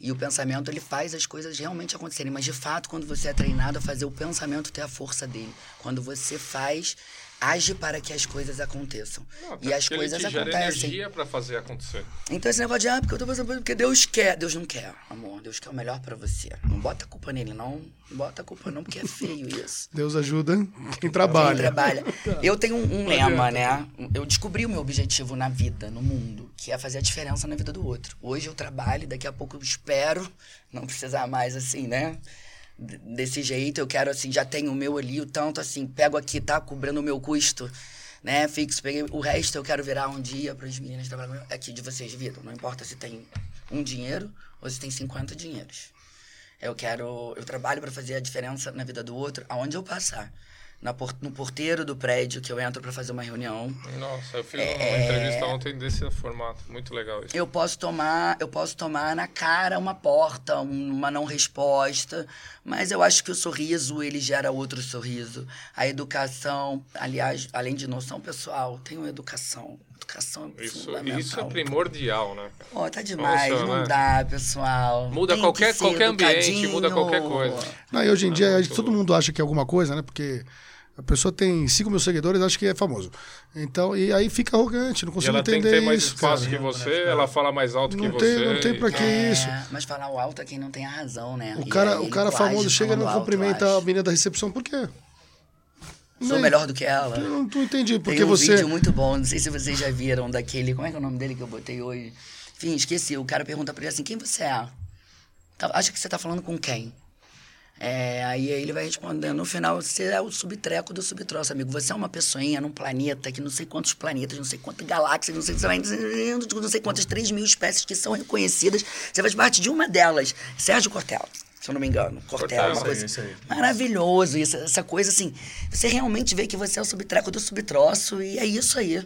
E o pensamento ele faz as coisas realmente acontecerem, mas de fato quando você é treinado a fazer o pensamento ter a força dele, quando você faz age para que as coisas aconteçam. Não, e as porque ele coisas te gera acontecem. energia pra fazer acontecer. Então esse negócio de, ah, porque eu tô isso, porque Deus quer. Deus não quer, amor. Deus quer o melhor pra você. Não bota a culpa nele, não. Não bota a culpa não, porque é feio isso. Deus ajuda quem Quem trabalha. trabalha. Eu tenho um, um lema, né? Eu descobri o meu objetivo na vida, no mundo, que é fazer a diferença na vida do outro. Hoje eu trabalho, daqui a pouco eu espero não precisar mais assim, né? Desse jeito, eu quero assim, já tenho o meu ali, o tanto assim, pego aqui, tá cobrando o meu custo. né, fixo. Peguei o resto eu quero virar um dia para as meninas trabalhando aqui de vocês viram. Não importa se tem um dinheiro ou se tem 50 dinheiros. Eu quero, eu trabalho para fazer a diferença na vida do outro, aonde eu passar. Na no porteiro do prédio que eu entro para fazer uma reunião, Nossa, eu fiz É. uma entrevista ontem desse formato. Muito legal isso. eu posso tomar, eu posso tomar na cara uma porta, um- uma não resposta, mas eu acho que o sorriso ele gera outro sorriso. A educação, aliás, além de noção pessoal, tem uma educação. Educação é Isso, fundamental. isso é primordial, né? cara? Pô, tá demais, Nossa, não né? dá, pessoal. Muda Tem qualquer- que qualquer ambiente, muda qualquer coisa. Não, e hoje em dia, É muito todo mundo acha que é alguma coisa, né? Porque a pessoa tem 5 mil seguidores, acha que é famoso. Então, e aí fica arrogante, não consigo ela tem entender que ter mais isso, espaço cara. que você, ela fala mais alto que Não você. tem, não tem pra que É, isso. Mas falar o alto é quem não tem a razão, né? O cara, aí o cara famoso chega e não alto, cumprimenta eu a menina da recepção, por quê? Sou Nem- melhor do que ela. Eu não tô entendi, porque Tem um você... vídeo muito bom, não sei se vocês já viram, daquele. Como é que é o nome dele que eu botei hoje? Enfim, esqueci. O cara pergunta pra ele assim: quem você é? Tá- Acha que você tá falando com quem? É, aí ele vai respondendo, no final, você é o subtreco do subtroço, amigo. Você é uma pessoinha num planeta que não sei quantos planetas, não sei quantas galáxias, não sei, não sei quantas 3 mil espécies que são reconhecidas. Você faz parte de uma delas. Sérgio Cortella, se eu não me engano. Cortella, uma isso coisa. aí, isso aí. Maravilhoso isso, essa coisa assim. Você realmente vê que você é o subtreco do subtroço e é isso aí.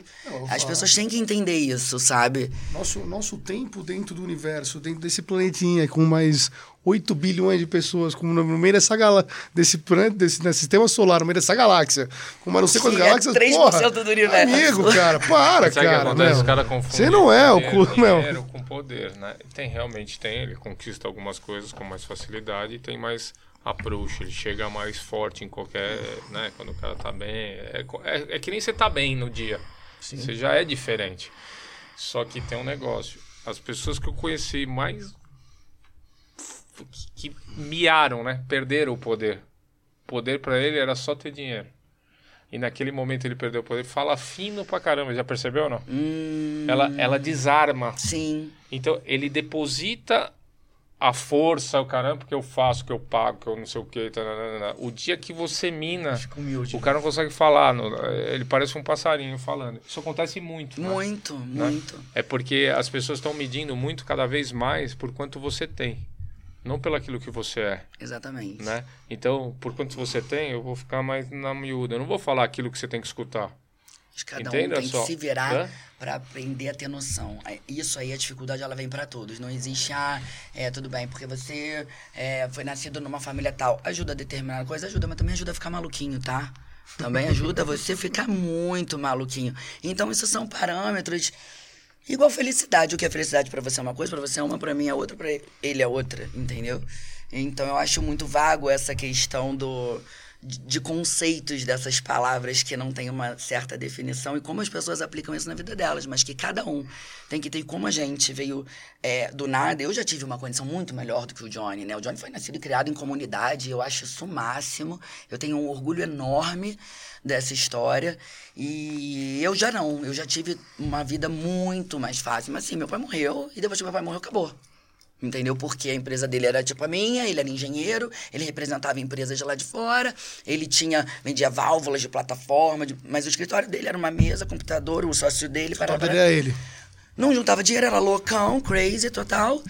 As pessoas têm que entender isso, sabe? Nosso, nosso tempo dentro do universo, dentro desse planetinha com mais 8 bilhões de pessoas, como no meio dessa gala, desse, planeta, desse né, sistema solar, no meio dessa galáxia, com mais não sei quantas Que é galáxias, 3% porra, do universo. Amigo, cara, para, Sabe o que cara. acontece? caras confundem Você não é o dinheiro, cu, meu. dinheiro com poder, né? Tem, realmente tem, ele conquista algumas coisas com mais facilidade e tem mais approach, ele chega mais forte em qualquer, né? Quando o cara tá bem, é, é, é que nem você tá bem no dia, você já é diferente. Só que tem um negócio, as pessoas que eu conheci mais que, miaram, né? Perderam o poder. Poder pra ele era só ter dinheiro. E naquele momento ele perdeu o poder. Fala fino pra caramba, já percebeu ou não? Hum, Ela, ela desarma. sim. Então ele deposita a força, o caramba, porque eu faço, que eu pago, que eu não sei o que. O dia que você mina, humilde. o cara não consegue falar. no- ele parece um passarinho falando. Isso acontece muito. né? Muito, muito. É porque as pessoas estão medindo muito cada vez mais por quanto você tem. Não pelo aquilo que você é, Exatamente. né? Então, por quanto você tem, eu vou ficar mais na miúda. Eu não vou falar aquilo que você tem que escutar. Mas Cada Entenda um tem só, que se virar né? pra aprender a ter noção. É, Isso aí, a dificuldade, ela vem pra todos. Não existe, ah, é, tudo bem, porque você é, foi nascido numa família tal. Ajuda a determinada coisa, ajuda, mas também ajuda a ficar maluquinho, tá? Também ajuda você a ficar muito maluquinho. Então, isso são parâmetros igual felicidade. O que é felicidade pra você é uma coisa, pra você é uma, pra mim é outra, pra ele é outra, entendeu? Então, eu acho muito vago essa questão do de conceitos dessas palavras que não tem uma certa definição e como as pessoas aplicam isso na vida delas, mas que cada um tem que ter como a gente veio é, do nada. Eu já tive uma condição muito melhor do que o Johnny, né? O Johnny foi nascido e criado em comunidade, eu acho isso o máximo. Eu tenho um orgulho enorme dessa história e eu já não, eu já tive uma vida muito mais fácil. Mas assim, meu pai morreu e depois que meu pai morreu, acabou. Entendeu? Porque a empresa dele era tipo a minha, ele era engenheiro, ele representava empresas de lá de fora, ele tinha, vendia válvulas de plataforma, de- mas o escritório dele era uma mesa, computador, o sócio dele, para, dele é ele. não juntava dinheiro, era loucão, crazy, total.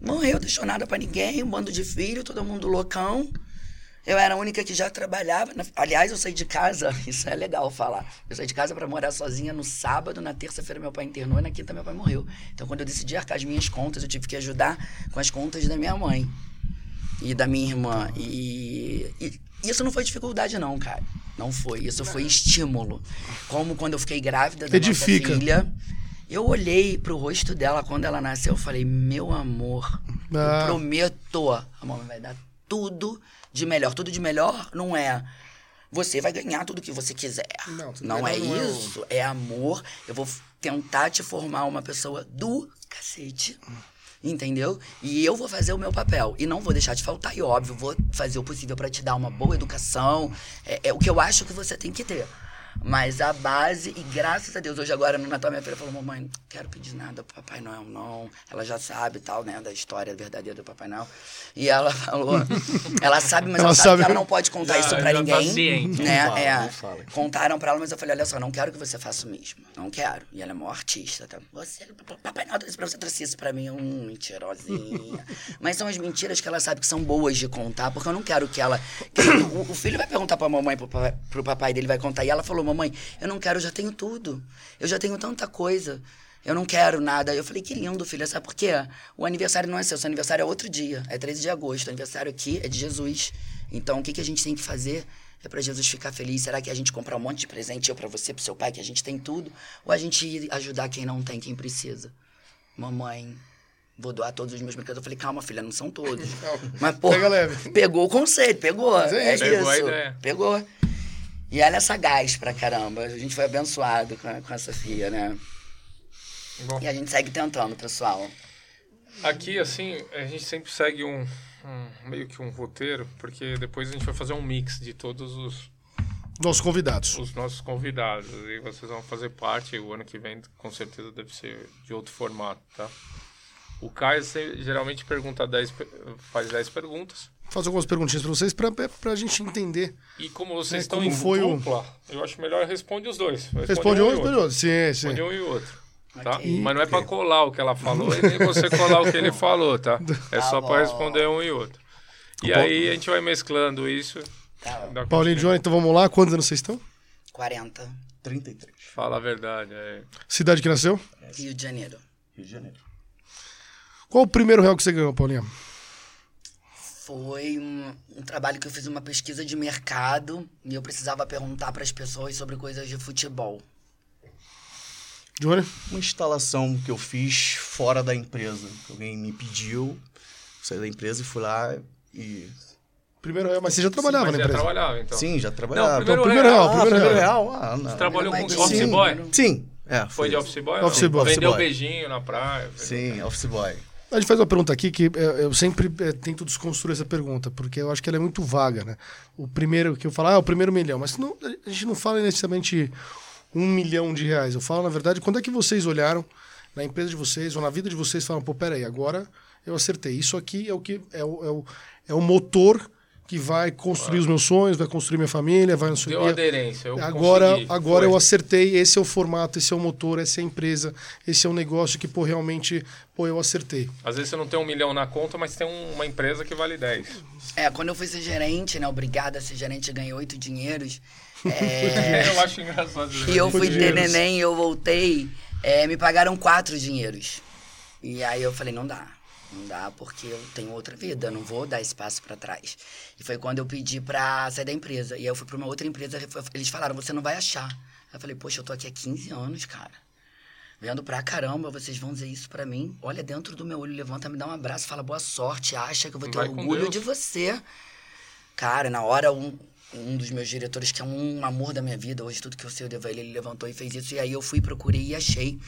Morreu, deixou nada pra ninguém, um bando de filho, todo mundo loucão. Eu era a única que já trabalhava. na- Aliás, eu saí de casa, isso é legal falar. Eu saí de casa pra morar sozinha no sábado, na terça-feira meu pai internou e na quinta meu pai morreu. Então, quando eu decidi arcar as minhas contas, eu tive que ajudar com as contas da minha mãe e da minha irmã. E, e isso não foi dificuldade, não, cara. Não foi. Isso foi estímulo. Como quando eu fiquei grávida da Edifica. nossa filha. Eu olhei pro rosto dela quando ela nasceu, eu falei, meu amor, Ah. eu prometo, a mamãe vai dar tudo de melhor. Tudo de melhor não é você vai ganhar tudo que você quiser. Não, Não, é não é o- isso. É amor. Eu vou tentar te formar uma pessoa do cacete. Entendeu? E eu vou fazer o meu papel. E não vou deixar de faltar. E óbvio, vou fazer o possível pra te dar uma boa educação. É, é o que eu acho que você tem que ter. Mas a base, e graças a Deus, hoje agora no Natal minha filha falou, mamãe, não quero pedir nada pro Papai Noel, não. Ela já sabe tal, né, da história verdadeira do Papai Noel. E ela falou, ela sabe, mas Ela ela, sabe, sabe. que ela não pode contar Já- isso pra tá ninguém. ciente. Né? Não fala, é, não fala. Contaram pra ela, mas eu falei, olha só, não quero que você faça o mesmo. Não quero. E ela é maior artista, tá? Você, Papai Noel trouxe pra você, trouxe isso pra mim. Hum, mentirosinha. mas são as mentiras que ela sabe que são boas de contar, porque eu não quero que ela... que o, o filho vai perguntar pra mamãe, pro, papai- pro papai dele, vai contar. E ela falou, mamãe, eu não quero, eu já tenho tudo. Eu já tenho tanta coisa. Eu não quero nada. Eu falei, que lindo, filha. Sabe por quê? O aniversário não é seu, seu aniversário é outro dia. É 13 de agosto. O aniversário aqui é de Jesus. Então, o que, que a gente tem que fazer é para Jesus ficar feliz. Será que a gente comprar um monte de presente, eu para você, pro seu pai, que a gente tem tudo? Ou a gente ir ajudar quem não tem, quem precisa? Mamãe, vou doar todos os meus brinquedos. Eu falei, calma, filha, não são todos. Mas, pô, pegou o conceito, pegou. é É, isso. Pegou a isso. ideia. Pegou. E ela é sagaz pra caramba. A gente foi abençoado com a, com a Sofia, né? Bom, E a gente segue tentando, pessoal. aqui, assim, a gente sempre segue um, um- meio que um roteiro, porque depois a gente vai fazer um mix de todos os, Nossos convidados. os nossos convidados. E vocês vão fazer parte, o ano que vem, com certeza, deve ser de outro formato, tá? O Caio geralmente pergunta 10, pe- faz 10 perguntas. Faço algumas perguntinhas pra vocês pra, pra gente entender. E como vocês É, estão como em foi o- dupla, eu acho melhor responde os dois. Responde um, e responde outro. outro. Sim, sim. Responde um e outro. Tá? Mas não é pra colar o que ela falou e nem você colar o que ele falou, tá? É só bom. pra responder um e outro. E aí a gente vai mesclando isso. Tá, Paulinho e. Johnny, então vamos lá. Quantos anos vocês estão? 40, 33. Fala a verdade. É. Cidade que nasceu? Rio de Janeiro. Rio de Janeiro. Qual o primeiro real que você ganhou, Paulinho? Foi um, um trabalho que eu fiz uma pesquisa de mercado e eu precisava perguntar para as pessoas sobre coisas de futebol. Johnny? Uma instalação que eu fiz fora da empresa. que Alguém me pediu, saí da empresa e fui lá e. Primeiro real, mas você já trabalhava Mas na já empresa? trabalhava, então. Sim, já trabalhava. Não, primeiro, primeiro real. real, Ah, primeiro primeiro real. real? Ah, não. Você trabalhou com sim. office boy? Sim, é. Foi Foi de office boy? Office boy, Vendeu office boy. beijinho na praia. Sim, office boy. A gente faz uma pergunta aqui que é, eu sempre é, tento desconstruir essa pergunta, porque eu acho que ela é muito vaga, né? O primeiro que eu falo, ah, é o primeiro milhão, mas não, a gente não fala necessariamente um milhão de reais. Eu falo, na verdade, quando é que vocês olharam na empresa de vocês ou na vida de vocês e falaram, pô, peraí, agora eu acertei. Isso aqui é o que é o, é o, é o motor que vai construir os meus sonhos, vai construir minha família, vai Deu aderência. Eu agora, consegui. agora Foi. eu acertei, esse é o formato, esse é o motor, essa é a empresa, esse é o negócio que, pô, realmente, pô, eu acertei. Às vezes você não tem um milhão na conta, mas tem um- uma empresa que vale 10. É, quando eu fui ser gerente, né? Obrigada a ser gerente, ganhei oito dinheiros. É, Eu acho engraçado. e eu fui ter neném e eu voltei, é, me pagaram quatro dinheiros. E aí eu falei, não dá. Não dá porque eu tenho outra vida, eu não vou dar espaço pra trás. E foi quando eu pedi pra sair da empresa. E aí eu fui pra uma outra empresa, eles falaram, você não vai achar. Eu falei, poxa, eu tô aqui há 15 anos, cara. Vendo pra caramba, vocês vão dizer isso pra mim. Olha dentro do meu olho, levanta, me dá um abraço, fala boa sorte, acha que eu vou ter Vai orgulho de você. Cara, na hora, um, um dos meus diretores, que é um amor da minha vida, hoje tudo que eu sei eu devo a ele, ele levantou e fez isso. E aí eu fui, procurei e achei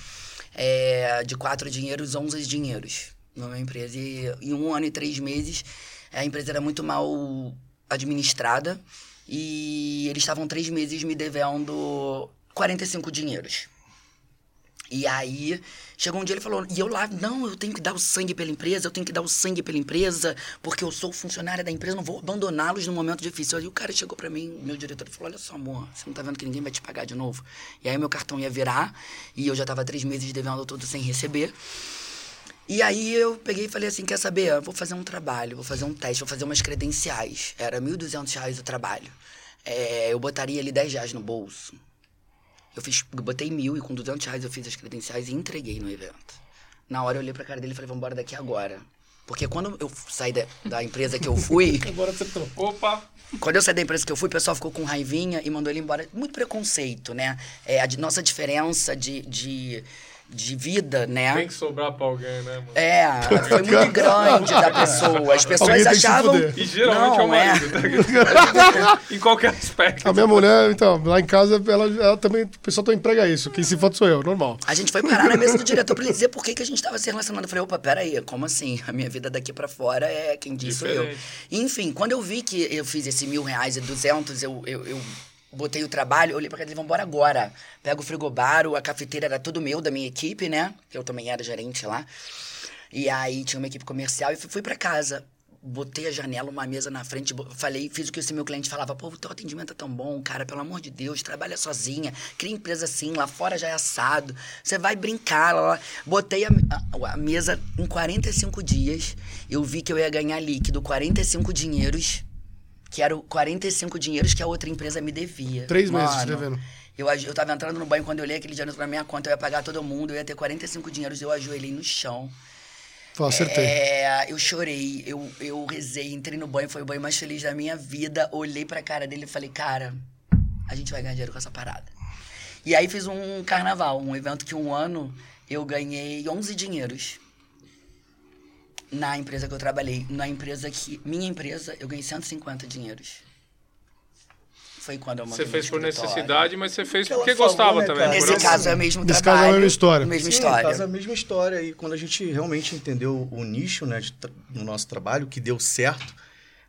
é, de quatro dinheiros, onze dinheiros minha empresa. E em um ano e três meses, a empresa era muito mal administrada e eles estavam três meses me devendo 45 dinheiros. E aí, chegou um dia ele falou, e eu lá, não, eu tenho que dar o sangue pela empresa, eu tenho que dar o sangue pela empresa, porque eu sou funcionária da empresa, não vou abandoná-los num momento difícil. Aí o cara chegou pra mim, meu diretor, e falou, olha só, amor, você não tá vendo que ninguém vai te pagar de novo? E aí meu cartão ia virar, e eu já tava três meses devendo tudo sem receber. E aí eu peguei e falei assim, quer saber? Eu vou fazer um trabalho, vou fazer um teste, vou fazer umas credenciais. Era 1.200 reais o trabalho. É, eu botaria ali 10 reais no bolso. Eu, fiz, eu botei mil e com 200 reais eu fiz as credenciais e entreguei no evento. Na hora eu olhei pra cara dele e falei, vamos embora daqui agora. Porque quando eu saí da, da empresa que eu fui, Agora acertou. Opa! quando eu saí da empresa que eu fui, o pessoal ficou com raivinha e mandou ele embora. Muito preconceito, né? É, a nossa diferença de, de, de vida, né? Tem que sobrar pra alguém, né, mano? É, foi muito grande da pessoa. As pessoas Alguém tem que se achavam. E geralmente é o Não, é. marido, tá? em qualquer aspecto. A minha mulher, então, lá em casa, ela, ela também, o pessoal também emprega isso. Quem se foda sou eu, normal. A gente foi parar na mesa do diretor pra ele dizer por que, que a gente tava se relacionando. Eu falei, opa, peraí, como assim? A minha vida daqui pra fora é quem disse sou eu. Enfim, quando eu vi que eu fiz esse mil reais e duzentos, eu, eu, eu botei o trabalho, olhei pra casa e falei, vambora agora. Pega o frigobar, o- a cafeteira era tudo meu, da minha equipe, né? Eu também era gerente lá. E aí tinha uma equipe comercial e fui, fui pra casa. Botei a janela, uma mesa na frente, falei, fiz o que esse meu cliente falava, pô, teu atendimento é tão bom, cara, pelo amor de Deus, trabalha sozinha, cria empresa assim, lá fora já é assado, você vai brincar, lá, lá. Botei a, a- a mesa em 45 dias, eu vi que eu ia ganhar líquido 45 dinheiros, que eram 45 dinheiros que a outra empresa me devia. Três meses Mano, devendo. Eu, eu tava entrando no banho quando eu olhei aquele dinheiro na minha conta, eu ia pagar todo mundo, eu ia ter 45 dinheiros, eu ajoelhei no chão. Falei, acertei. É, eu chorei, eu, eu rezei, entrei no banho, foi o banho mais feliz da minha vida. Olhei pra cara dele e falei, cara, a gente vai ganhar dinheiro com essa parada. E aí fiz um carnaval, um evento que um ano eu ganhei 11 dinheiros. Na empresa que eu trabalhei. Na empresa que. Minha empresa, eu ganhei 150 dinheiros. Foi quando eu Você fez por necessidade, mas você fez porque falou, gostava né, também. por Nesse caso é o mesmo Nesse caso trabalho. é a mesma história. Mesma Sim, história. no caso é a mesma história. E quando a gente realmente entendeu o nicho, né, no nosso trabalho, que deu certo,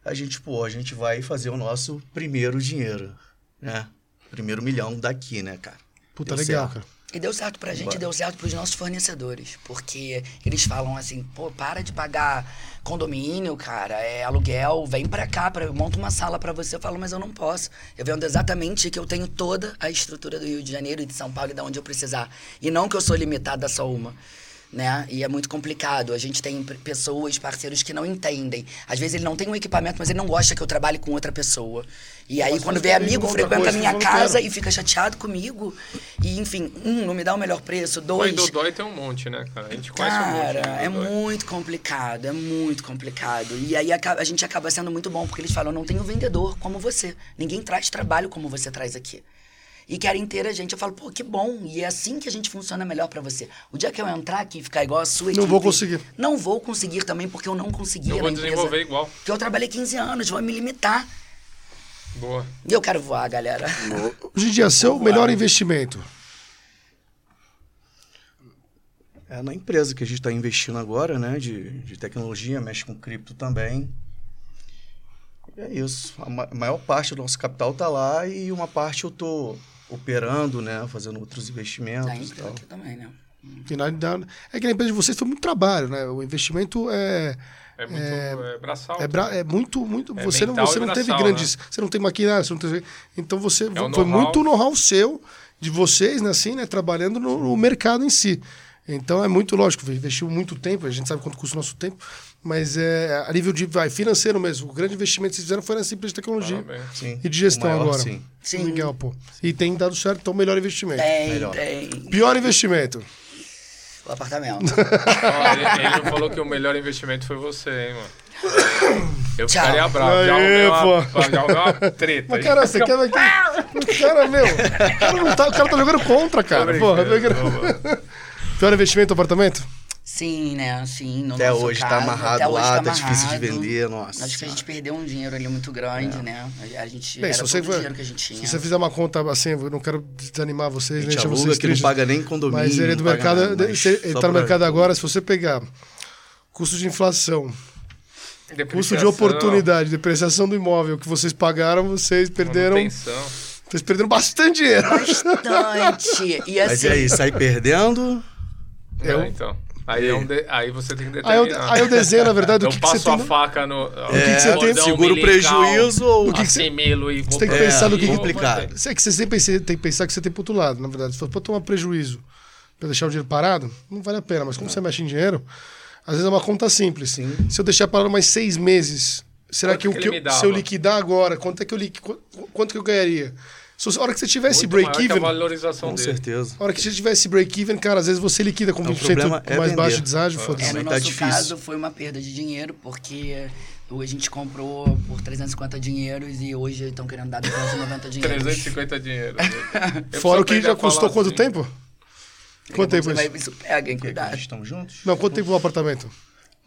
a gente, pô, a gente vai fazer o nosso primeiro dinheiro, né? Primeiro milhão daqui, né, cara? Puta, Deu legal, certo. cara. E deu certo pra gente, Bora. e deu certo pros nossos fornecedores. Porque eles falam assim, pô, para de pagar condomínio, cara, é aluguel, vem pra cá, pra, eu monto uma sala pra você. Eu falo, mas eu não posso. Eu vendo exatamente que eu tenho toda a estrutura do Rio de Janeiro e de São Paulo e de onde eu precisar. E não que eu sou limitada a só uma. Né? E é muito complicado. A gente tem pessoas, parceiros que não entendem. Às vezes ele não tem um equipamento, mas ele não gosta que eu trabalhe com outra pessoa. E aí, Mas quando vê amigo, frequenta a minha casa quero. e fica chateado comigo. E, enfim, um, não me dá o melhor preço. Dois, do Dói tem um monte, né, cara? A gente conhece um monte. Cara, é muito complicado, é muito complicado. E aí a gente acaba sendo muito bom, porque eles falam, não tenho vendedor como você. Ninguém traz trabalho como você traz aqui. E querem ter a gente. Eu falo, pô, que bom. E é assim que a gente funciona melhor pra você. O dia que eu entrar aqui e ficar igual a sua Não vou conseguir. Não vou conseguir também, porque eu não conseguia Eu vou desenvolver igual. Porque eu trabalhei 15 anos, vou me limitar. Boa. E eu quero voar, galera. Hoje em dia, seu melhor investimento. É na empresa que a gente está investindo agora, né? De, de tecnologia, mexe com cripto também. E é isso. A ma- maior parte do nosso capital tá lá e uma parte eu tô operando, né? Fazendo outros investimentos Da e empresa tal. aqui também, né? Na- na- É que na empresa de vocês foi muito trabalho, né? O investimento é. É muito é, braçal. É, bra- é muito, muito. É você não, você e não teve grandes. Você não tem maquinário, você não teve. Então você. o foi muito know-how seu, de vocês, né, assim, né? Trabalhando no, no mercado em si. Então é muito lógico, investiu muito tempo, a gente sabe quanto custa o nosso tempo, mas é a nível de vai, financeiro mesmo. O grande investimento que vocês fizeram foi nessa empresa de tecnologia e de gestão maior, agora. Sim. Sim. Legal, pô. E tem dado certo, então melhor investimento. Tem, Melhor. tem. Pior investimento. O apartamento. Ele, ele não falou que o melhor investimento foi você, hein, mano. Eu Tchau. ficaria bravo. Já Aê, arrumei uma, pô. já arrumei uma treta. Mas, cara, você quer aqui. Cara, meu. O cara, não tá, o cara tá jogando contra, cara. Porra, Pior investimento apartamento? Sim, né? Sim, no Até nosso hoje caso, tá amarrado até hoje lá, tá tá difícil de amarrado. vender, nossa. Acho que a gente perdeu um dinheiro ali muito grande, né? A gente Bem, era se todo for- dinheiro que a gente tinha. se você fizer uma conta assim, eu não quero desanimar vocês, A nem gente deixar aluga vocês que não paga nem condomínio. Mas ele é do mercado. nada, mas ele tá no pra- mercado agora, se você pegar custo de inflação, custo de oportunidade, depreciação do imóvel que vocês pagaram, vocês perderam. manutenção. Vocês perderam bastante dinheiro. Bastante. E Mas assim, e aí, sai perdendo? É, Eu- então. Aí, é um de- aí você tem que Aí eu, determinar. aí eu desenho, na verdade, o eu que, que você passo tem. a no- faca no. que que você tem? Segura o prejuízo ou- O que que você- e Você tem que pensar no que- vou complicado. é que você sempre tem que pensar que você tem pro outro lado, na verdade. Se for pra tomar prejuízo pra deixar o dinheiro parado, não vale a pena. Mas como você mexe em dinheiro, às vezes é uma conta simples. Sim. Se eu deixar parado mais seis meses, será Quanto que, o que eu- se eu liquidar agora, quanto é que eu quanto que eu ganharia? Se a hora que você tivesse Muito maior que a break-even, valorização Com dele. certeza. a hora que você tivesse break-even, cara, às vezes você liquida com Então, o 20% problema é mais vender. baixo de deságio, é, foda-se. no Mas tá nosso difícil. caso foi uma perda de dinheiro, porque a gente comprou por 350 dinheiros e hoje estão querendo dar 290 dinheiros. 350 dinheiro. Eu Fora o que já custou quanto assim. tempo? Quanto tempo Você vai, isso? isso pega, hein? Porque Cuidado. estamos juntos? Não, quanto tempo o apartamento?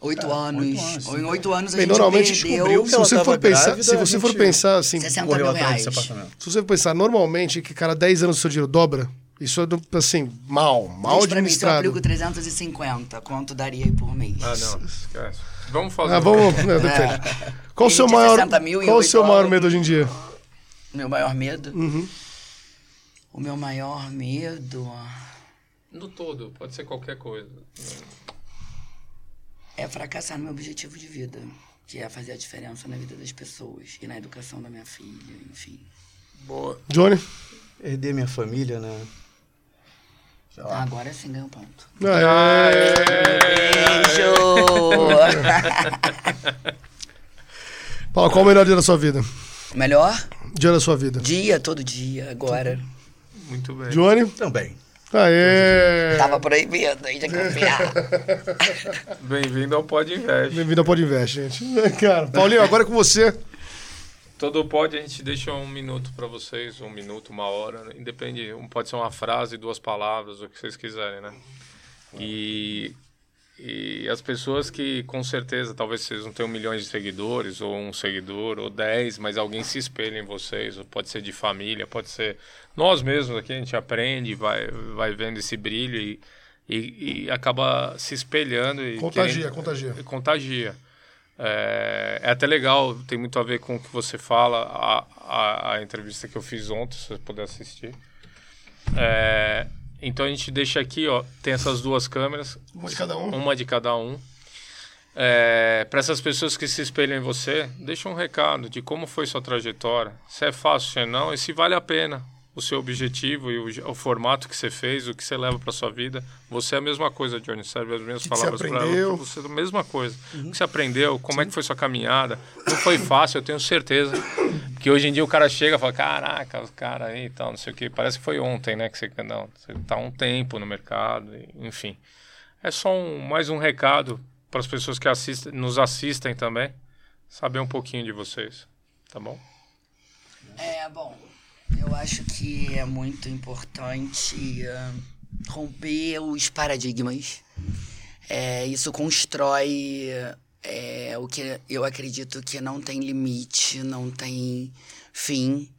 Oito anos. oito Em oito anos a Bem, gente normalmente perdeu descobriu Se você for pensar, grávida, se você for pensar assim, 60 Correu mil atrás reais. Se você pensar, normalmente, que cada 10 anos o seu dinheiro dobra, isso é, assim, mal, mal Diz pra mim, se eu administrado. aplico 350, quanto daria aí por mês? Ah, não. Esquece. Vamos fazer. Ah, vamos, não, depende. Qual o seu maior, 60 mil em qual o seu maior medo hoje em dia? Meu maior medo? Uhum. O meu maior medo No todo, pode ser qualquer coisa. É fracassar no meu objetivo de vida, que é fazer a diferença na vida das pessoas e na educação da minha filha, enfim. Boa. Johnny? Perder minha família, né? Agora sim ganho ponto. Aê! Beijo! Paula, qual o melhor dia da sua vida? Melhor Dia da sua vida. dia, todo dia, agora. Muito bem. Johnny? Também. Aê! Tava proibido aí de confiar. Bem-vindo ao Pod Invest. Bem-vindo ao Podinvest, gente. Cara, Paulinho, agora é com você. Todo pod a gente deixa um minuto para vocês, um minuto, uma hora, né? independe, pode ser uma frase, duas palavras, o que vocês quiserem, né? E, e as pessoas que com certeza, talvez vocês não tenham milhões de seguidores, ou um seguidor, ou dez, mas alguém se espelha em vocês, ou pode ser de família, pode ser nós mesmos aqui, a gente aprende, vai, vai vendo esse brilho e, e, e acaba se espelhando. E Contagia, querendo- contagia. contagia. É, é até legal, tem muito a ver com o que você fala, a, a, a entrevista que eu fiz ontem, se você puder assistir. É, então a gente deixa aqui, ó, tem essas duas câmeras, Uma de cada um. uma de cada um. É, para essas pessoas que se espelham em você, deixa um recado de como foi sua trajetória, se é fácil, se não, e se vale a pena o seu objetivo e o, o formato que você fez, o que você leva para sua vida. Você é a mesma coisa, Johnny, serve as mesmas que palavras para aprendeu? você, a mesma coisa. O que você aprendeu, como é que foi sua caminhada? Não foi fácil, eu tenho certeza. Que hoje em dia o cara chega e fala, caraca, os caras aí e tal, não sei o que. Parece que foi ontem, né? Que você, não, você tá um tempo no mercado, enfim. É só um, mais um recado para as pessoas que assistem, nos assistem também, saber um pouquinho de vocês, tá bom? É, bom, eu acho que é muito importante ah, romper os paradigmas. É, isso constrói é, o que eu acredito que não tem limite, não tem fim.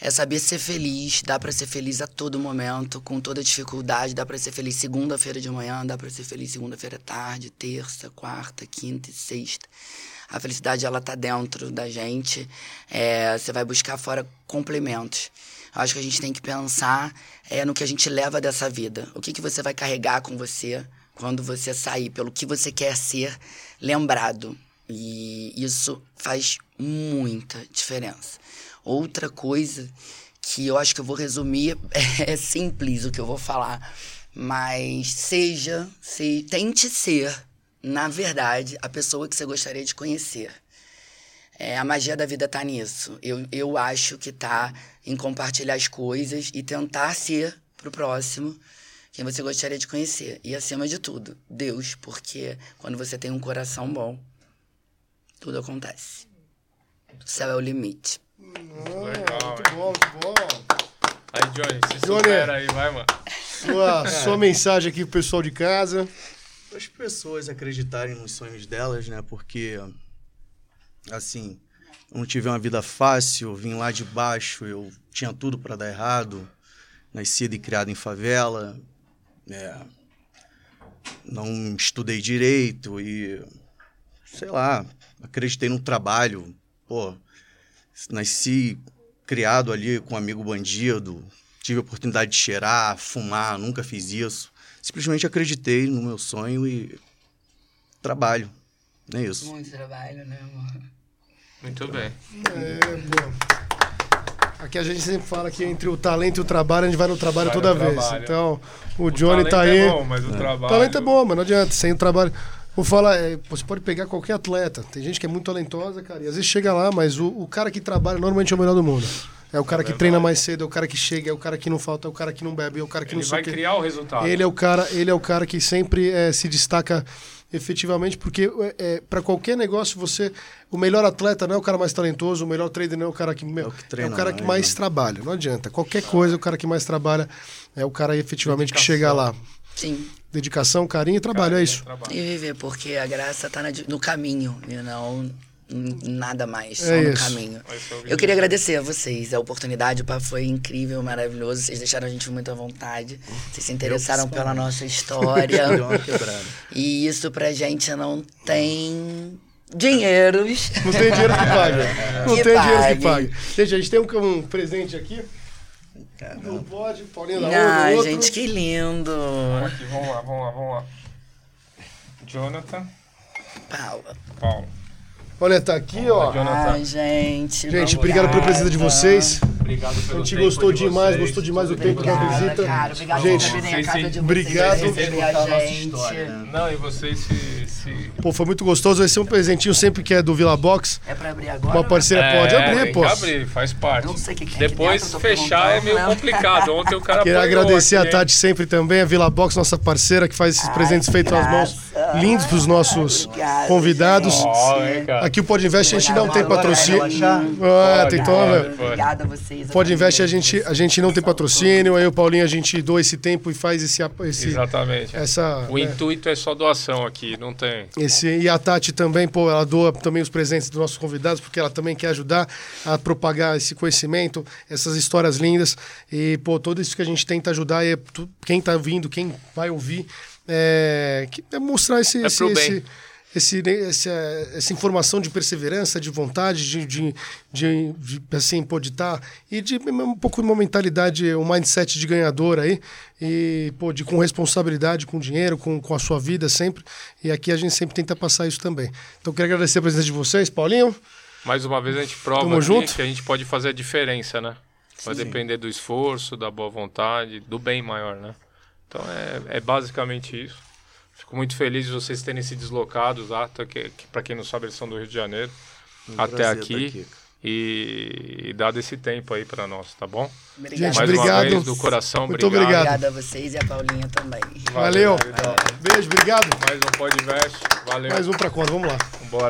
É saber ser feliz, dá pra ser feliz a todo momento, com toda dificuldade, dá pra ser feliz segunda-feira de manhã, dá pra ser feliz segunda-feira tarde, terça, quarta, quinta e sexta. A felicidade ela tá dentro da gente. É, você vai buscar fora complementos. Acho que a gente tem que pensar é, no que a gente leva dessa vida. O que, que você vai carregar com você quando você sair, pelo que você quer ser lembrado. E isso faz muita diferença. Outra coisa que eu acho que eu vou resumir é simples o que eu vou falar, mas seja, se, tente ser, na verdade, a pessoa que você gostaria de conhecer. É, a magia da vida tá nisso. Eu, eu acho que tá em compartilhar as coisas e tentar ser pro próximo quem você gostaria de conhecer. E acima de tudo, Deus, porque quando você tem um coração bom, tudo acontece. O céu é o limite. Legal, Muito bom, muito bom. Aí, Johnny, se Johnny. supera aí, vai, mano. Sua, sua mensagem aqui pro pessoal de casa. Para as pessoas acreditarem nos sonhos delas, né? Porque, assim, eu não tive uma vida fácil, vim lá de baixo, eu tinha tudo para dar errado, nascido e criado em favela, é, não estudei direito e, sei lá, acreditei no trabalho, pô, nasci criado ali com um amigo bandido, tive a oportunidade de cheirar, fumar, nunca fiz isso. Simplesmente acreditei no meu sonho e trabalho. É isso. Muito trabalho, né, amor? Muito bem. É, boa. Aqui a gente sempre fala que entre o talento e o trabalho, a gente vai no trabalho Vai toda no vez. trabalho. Então, o Johnny talento tá aí. É bom, mas o O trabalho... talento é bom, mas não adianta. Sem o trabalho. Vou falar, é, você pode pegar qualquer atleta. Tem gente que é muito talentosa, cara, e às vezes chega lá, mas o, o cara que trabalha normalmente é o melhor do mundo. É o cara que verdade. treina mais cedo, é o cara que chega, é o cara que não falta, é o cara que não bebe, é o cara que Ele não sei vai o quê. criar o resultado. Ele é o cara, ele é o cara que sempre eh, se destaca efetivamente, porque para qualquer negócio você, o melhor atleta não é o cara mais talentoso, o melhor trader não é o cara que, meu, o que treina é o cara que mais né? trabalha. Não adianta. Qualquer coisa, o cara que mais trabalha é o cara efetivamente que chega lá. Sim. Dedicação, carinho e trabalho, é isso. Trabalho. E viver, porque a graça tá na di- no caminho e não nada mais, só É no isso. caminho. É Eu queria agradecer a vocês, a oportunidade, o papo foi incrível, maravilhoso. Vocês deixaram a gente muito à vontade. Vocês se interessaram pela nossa história. e isso pra gente não tem Dinheiros. Não tem dinheiro que pague. Não Que tem dinheiro que pague. pague. Gente, a gente tem um, um presente aqui. Não pode, Paulinho da Ai, outro. gente, que lindo. Aqui, vamos lá, vamos lá, vamos lá. Jonathan, Paula. Paulo. Olha, tá aqui, ó. Jonathan. Ai, gente. Gente, obrigado pela presença de vocês. Obrigado A pelo gente tempo gostou de demais, vocês. gostou demais do tempo da Obrigada, visita. cara. Obrigado Gente, por virem a casa de obrigado. vocês, a Contar a nossa gente. história, né? Não, e vocês se... se... Pô, foi muito gostoso. Vai ser um presentinho sempre que é do Vila Box. É pra abrir agora? Uma parceira É, pode abrir, tem pô. que abrir, faz parte. Não sei o que que tem aqui Depois tô fechar é meio né? complicado. Ontem o cara Queria agradecer aqui, a hein? Tati sempre também, a Vila Box, nossa parceira, que faz esses presentes feitos às mãos lindos pros nossos Obrigada, convidados. gente. Aqui o Pod Invest a gente não tem Agora, patrocínio. Ah, tem toma. Obrigada a vocês. A Pod Invest a gente, a gente não tem patrocínio, aí o Paulinho a gente doa esse tempo e faz esse, esse Exatamente. essa O né, intuito é só doação aqui, não tem. esse e a Tati também, pô, ela doa também os presentes dos nossos convidados porque ela também quer ajudar a propagar esse conhecimento, essas histórias lindas e pô, tudo isso que a gente tenta ajudar é quem tá vindo, quem vai ouvir é, que- é mostrar esse, É esse, bem. Esse- esse, né, essa, essa informação de perseverança, de vontade, de, de, de, de, assim, pô, de estar. e de um pouco uma mentalidade, um mindset de ganhador aí, e pô, de com responsabilidade com dinheiro, com, com a sua vida sempre. E aqui a gente sempre tenta passar isso também. Então, eu quero agradecer a presença de vocês, Paulinho. Mais uma vez a gente prova Tamo aqui junto. que a gente pode fazer a diferença, né? Vai depender do esforço, da boa vontade, do bem maior, né? Então é, é basicamente isso. Fico muito feliz de vocês terem se deslocado, tá? que, que para quem não sabe, eles são do Rio de Janeiro, até prazer aqui, tá aqui. e, e dado esse tempo aí para nós, tá bom? Obrigada. Gente, Mais obrigado. uma vez, do coração, Muito obrigado. obrigado. A vocês e a Paulinha também. Valeu. queridão. Beijo, obrigado. Mais um podcast, valeu, Mais um pra conta, vamos lá. vambora.